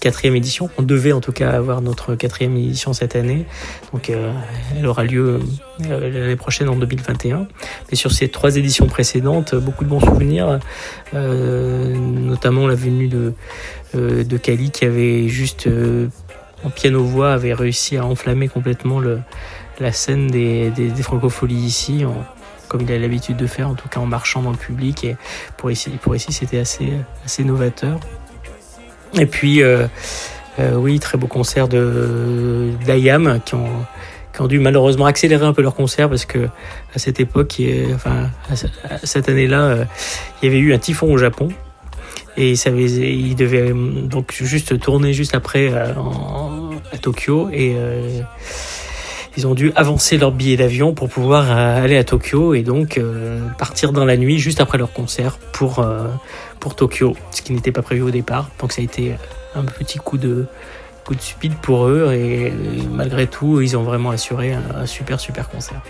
M: quatrième édition. On devait en tout cas avoir notre quatrième édition cette année. Donc euh, elle aura lieu euh, l'année prochaine en 2021. Mais sur ces trois éditions précédentes, beaucoup de bons souvenirs, euh, notamment la venue de, de Kali qui avait juste en piano-voix avait réussi à enflammer complètement le, la scène des, des, des francopholies ici, en- comme il a l'habitude de faire, en tout cas en marchant dans le public. Et pour ici, pour ici c'était assez, assez novateur. Et puis, euh, euh, oui, très beau concert de d'Ayam qui ont, qui ont dû malheureusement accélérer un peu leur concert parce que à cette époque, enfin, à ce- à cette année-là, euh, il y avait eu un typhon au Japon. Et ça avait, il devait donc juste tourner juste après en- à Tokyo et euh, ils ont dû avancer leur billet d'avion pour pouvoir euh, aller à Tokyo et donc euh, partir dans la nuit juste après leur concert pour, euh, pour Tokyo, ce qui n'était pas prévu au départ. Donc ça a été un petit coup de, coup de speed pour eux et, malgré tout, ils ont vraiment assuré un, super super concert.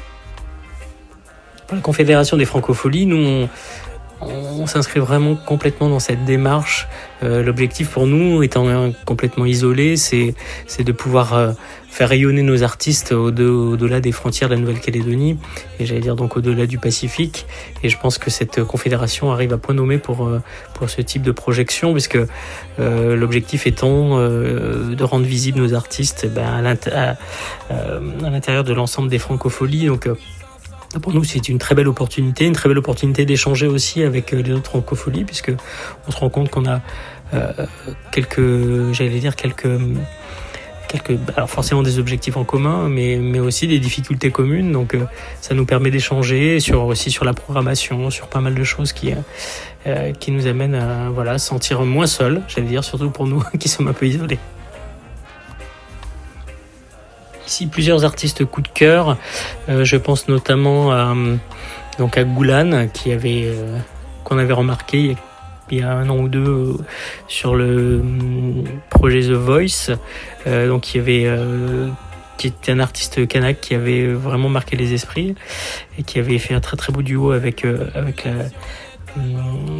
M: La Confédération des Francopholies, nous on, on s'inscrit vraiment complètement dans cette démarche. Euh, L'objectif pour nous, étant complètement isolé, c'est de pouvoir euh, faire rayonner nos artistes au-de- au-delà des frontières de la Nouvelle-Calédonie, et j'allais dire donc au-delà du Pacifique. Et je pense que cette confédération arrive à point nommé pour, euh, pour ce type de projection, puisque euh, l'objectif étant euh, de rendre visibles nos artistes eh ben, à l'int- à à l'intérieur de l'ensemble des francopholies. Donc, pour nous, c'est une très belle opportunité, une très belle opportunité d'échanger aussi avec euh, les autres francopholies, puisque on se rend compte qu'on a euh, quelques, j'allais dire quelques, quelques, alors forcément des objectifs en commun, mais mais aussi des difficultés communes. Donc, euh, ça nous permet d'échanger sur aussi sur la programmation, sur pas mal de choses qui qui nous amènent à voilà se sentir moins seul, j'allais dire surtout pour nous qui sommes un peu isolés. Ici, plusieurs artistes coup de cœur. Euh, je pense notamment à, euh, donc à Goulan, qui avait, euh, qu'on avait remarqué il y a- un an ou deux sur le projet The Voice. Donc, il y avait, qui était un artiste kanak qui avait vraiment marqué les esprits et qui avait fait un très très beau duo avec, avec la,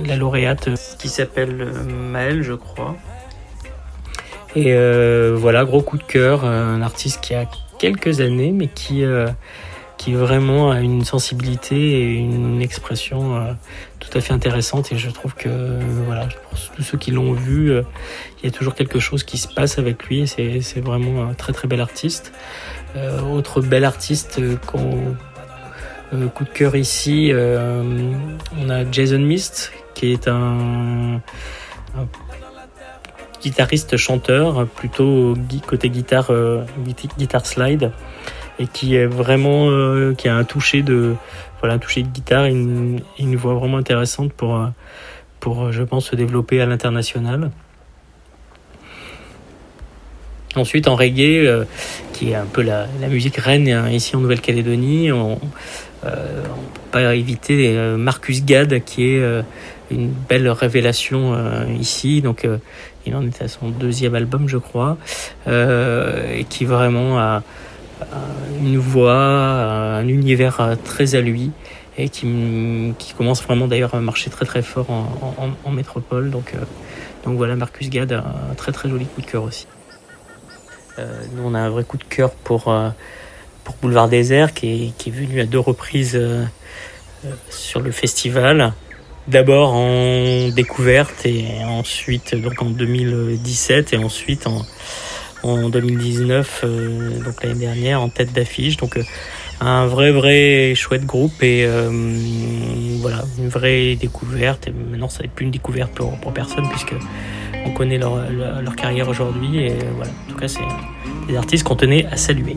M: la lauréate qui s'appelle Maëlle, je crois. Et euh, voilà, gros coup de cœur, euh, un artiste qui a quelques années, mais qui, euh, qui vraiment a une sensibilité et une expression tout à fait intéressante. Et je trouve que, voilà, pour tous ceux qui l'ont vu, il y a toujours quelque chose qui se passe avec lui. C'est vraiment un très très bel artiste. Euh, autre bel artiste qu'on euh, coup de cœur ici, euh, on a Jason Mist, qui est un, un guitariste chanteur, plutôt côté guitare, euh, guitare slide, et qui est vraiment, euh, qui a un toucher de, voilà, un toucher de guitare, une, une voix vraiment intéressante pour, euh, pour, je pense, se développer à l'international. Ensuite, en reggae, qui est un peu la, la musique reine euh, ici en Nouvelle-Calédonie. On, on peut pas éviter Marcus Gad, qui est une belle révélation ici. Donc, il en est à son deuxième album, je crois, euh, et qui vraiment a, une voix, un univers euh, très à lui et qui, commence vraiment d'ailleurs à marcher très très fort en, métropole. Donc, euh, donc voilà, Marcus Gad a un très très joli coup de cœur aussi. Nous, on a un vrai coup de cœur pour, Boulevard Désert qui est, qui est venu à deux reprises sur le festival. D'abord en découverte et ensuite donc en 2017 et ensuite en, en 2019, euh, donc l'année dernière, en tête d'affiche. Donc euh, un vrai vrai chouette groupe et euh, voilà une vraie découverte. Et maintenant ça n'est plus une découverte pour, pour personne puisque on connaît leur, leur, leur carrière aujourd'hui et voilà. En tout cas c'est des artistes qu'on tenait à saluer.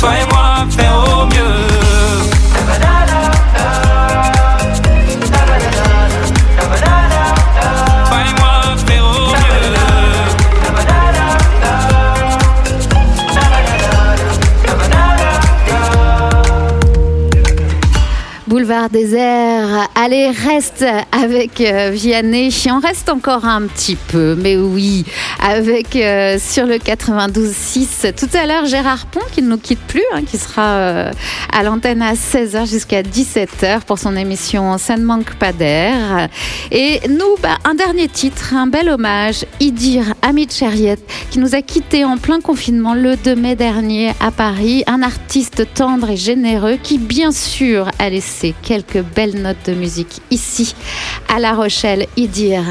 N: Toi et moi, faire au mieux.
D: Boulevard désert, allez, reste avec euh, Vianney. On reste encore un petit peu, mais oui, avec euh, sur le 92.6. Tout à l'heure, Gérard Pont, qui ne nous quitte plus, hein, qui sera euh, à l'antenne à 16h jusqu'à 17h pour son émission Ça ne manque pas d'air. Et nous, bah, un dernier titre, un bel hommage, Idir Hamid Chariet, qui nous a quittés en plein confinement le 2 mai dernier à Paris. Un artiste tendre et généreux qui, bien sûr, a laissé quelques belles notes de musique ici, à La Rochelle. Idir.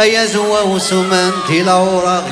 O: أيزوى وسمنتي
D: لو رغ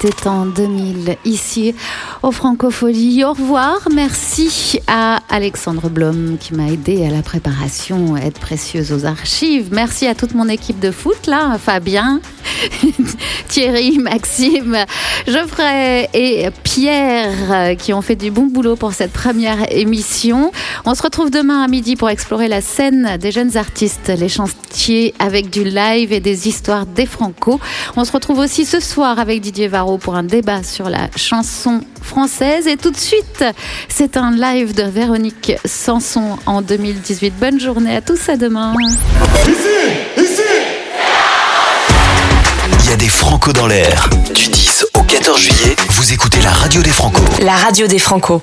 D: c'était en 2000 ici au Francophonie. Au revoir, merci à Alexandre Blom qui m'a aidé à la préparation, aide précieuse aux archives. Merci à toute mon équipe de foot là, Fabien, Thierry, Maxime, Geoffrey et Pierre euh, qui ont fait du bon boulot pour cette première émission. On se retrouve demain à midi pour explorer la scène des jeunes artistes, les avec du live et des histoires des Franco. On se retrouve aussi ce soir avec Didier Varro pour un débat sur la chanson française. Et tout de suite, c'est un live de Véronique Sanson en 2018. Bonne journée à tous, à demain.
A: Il y a des Franco dans l'air. Du 10 au 14 juillet, vous écoutez la radio des Franco.
B: La radio des Franco.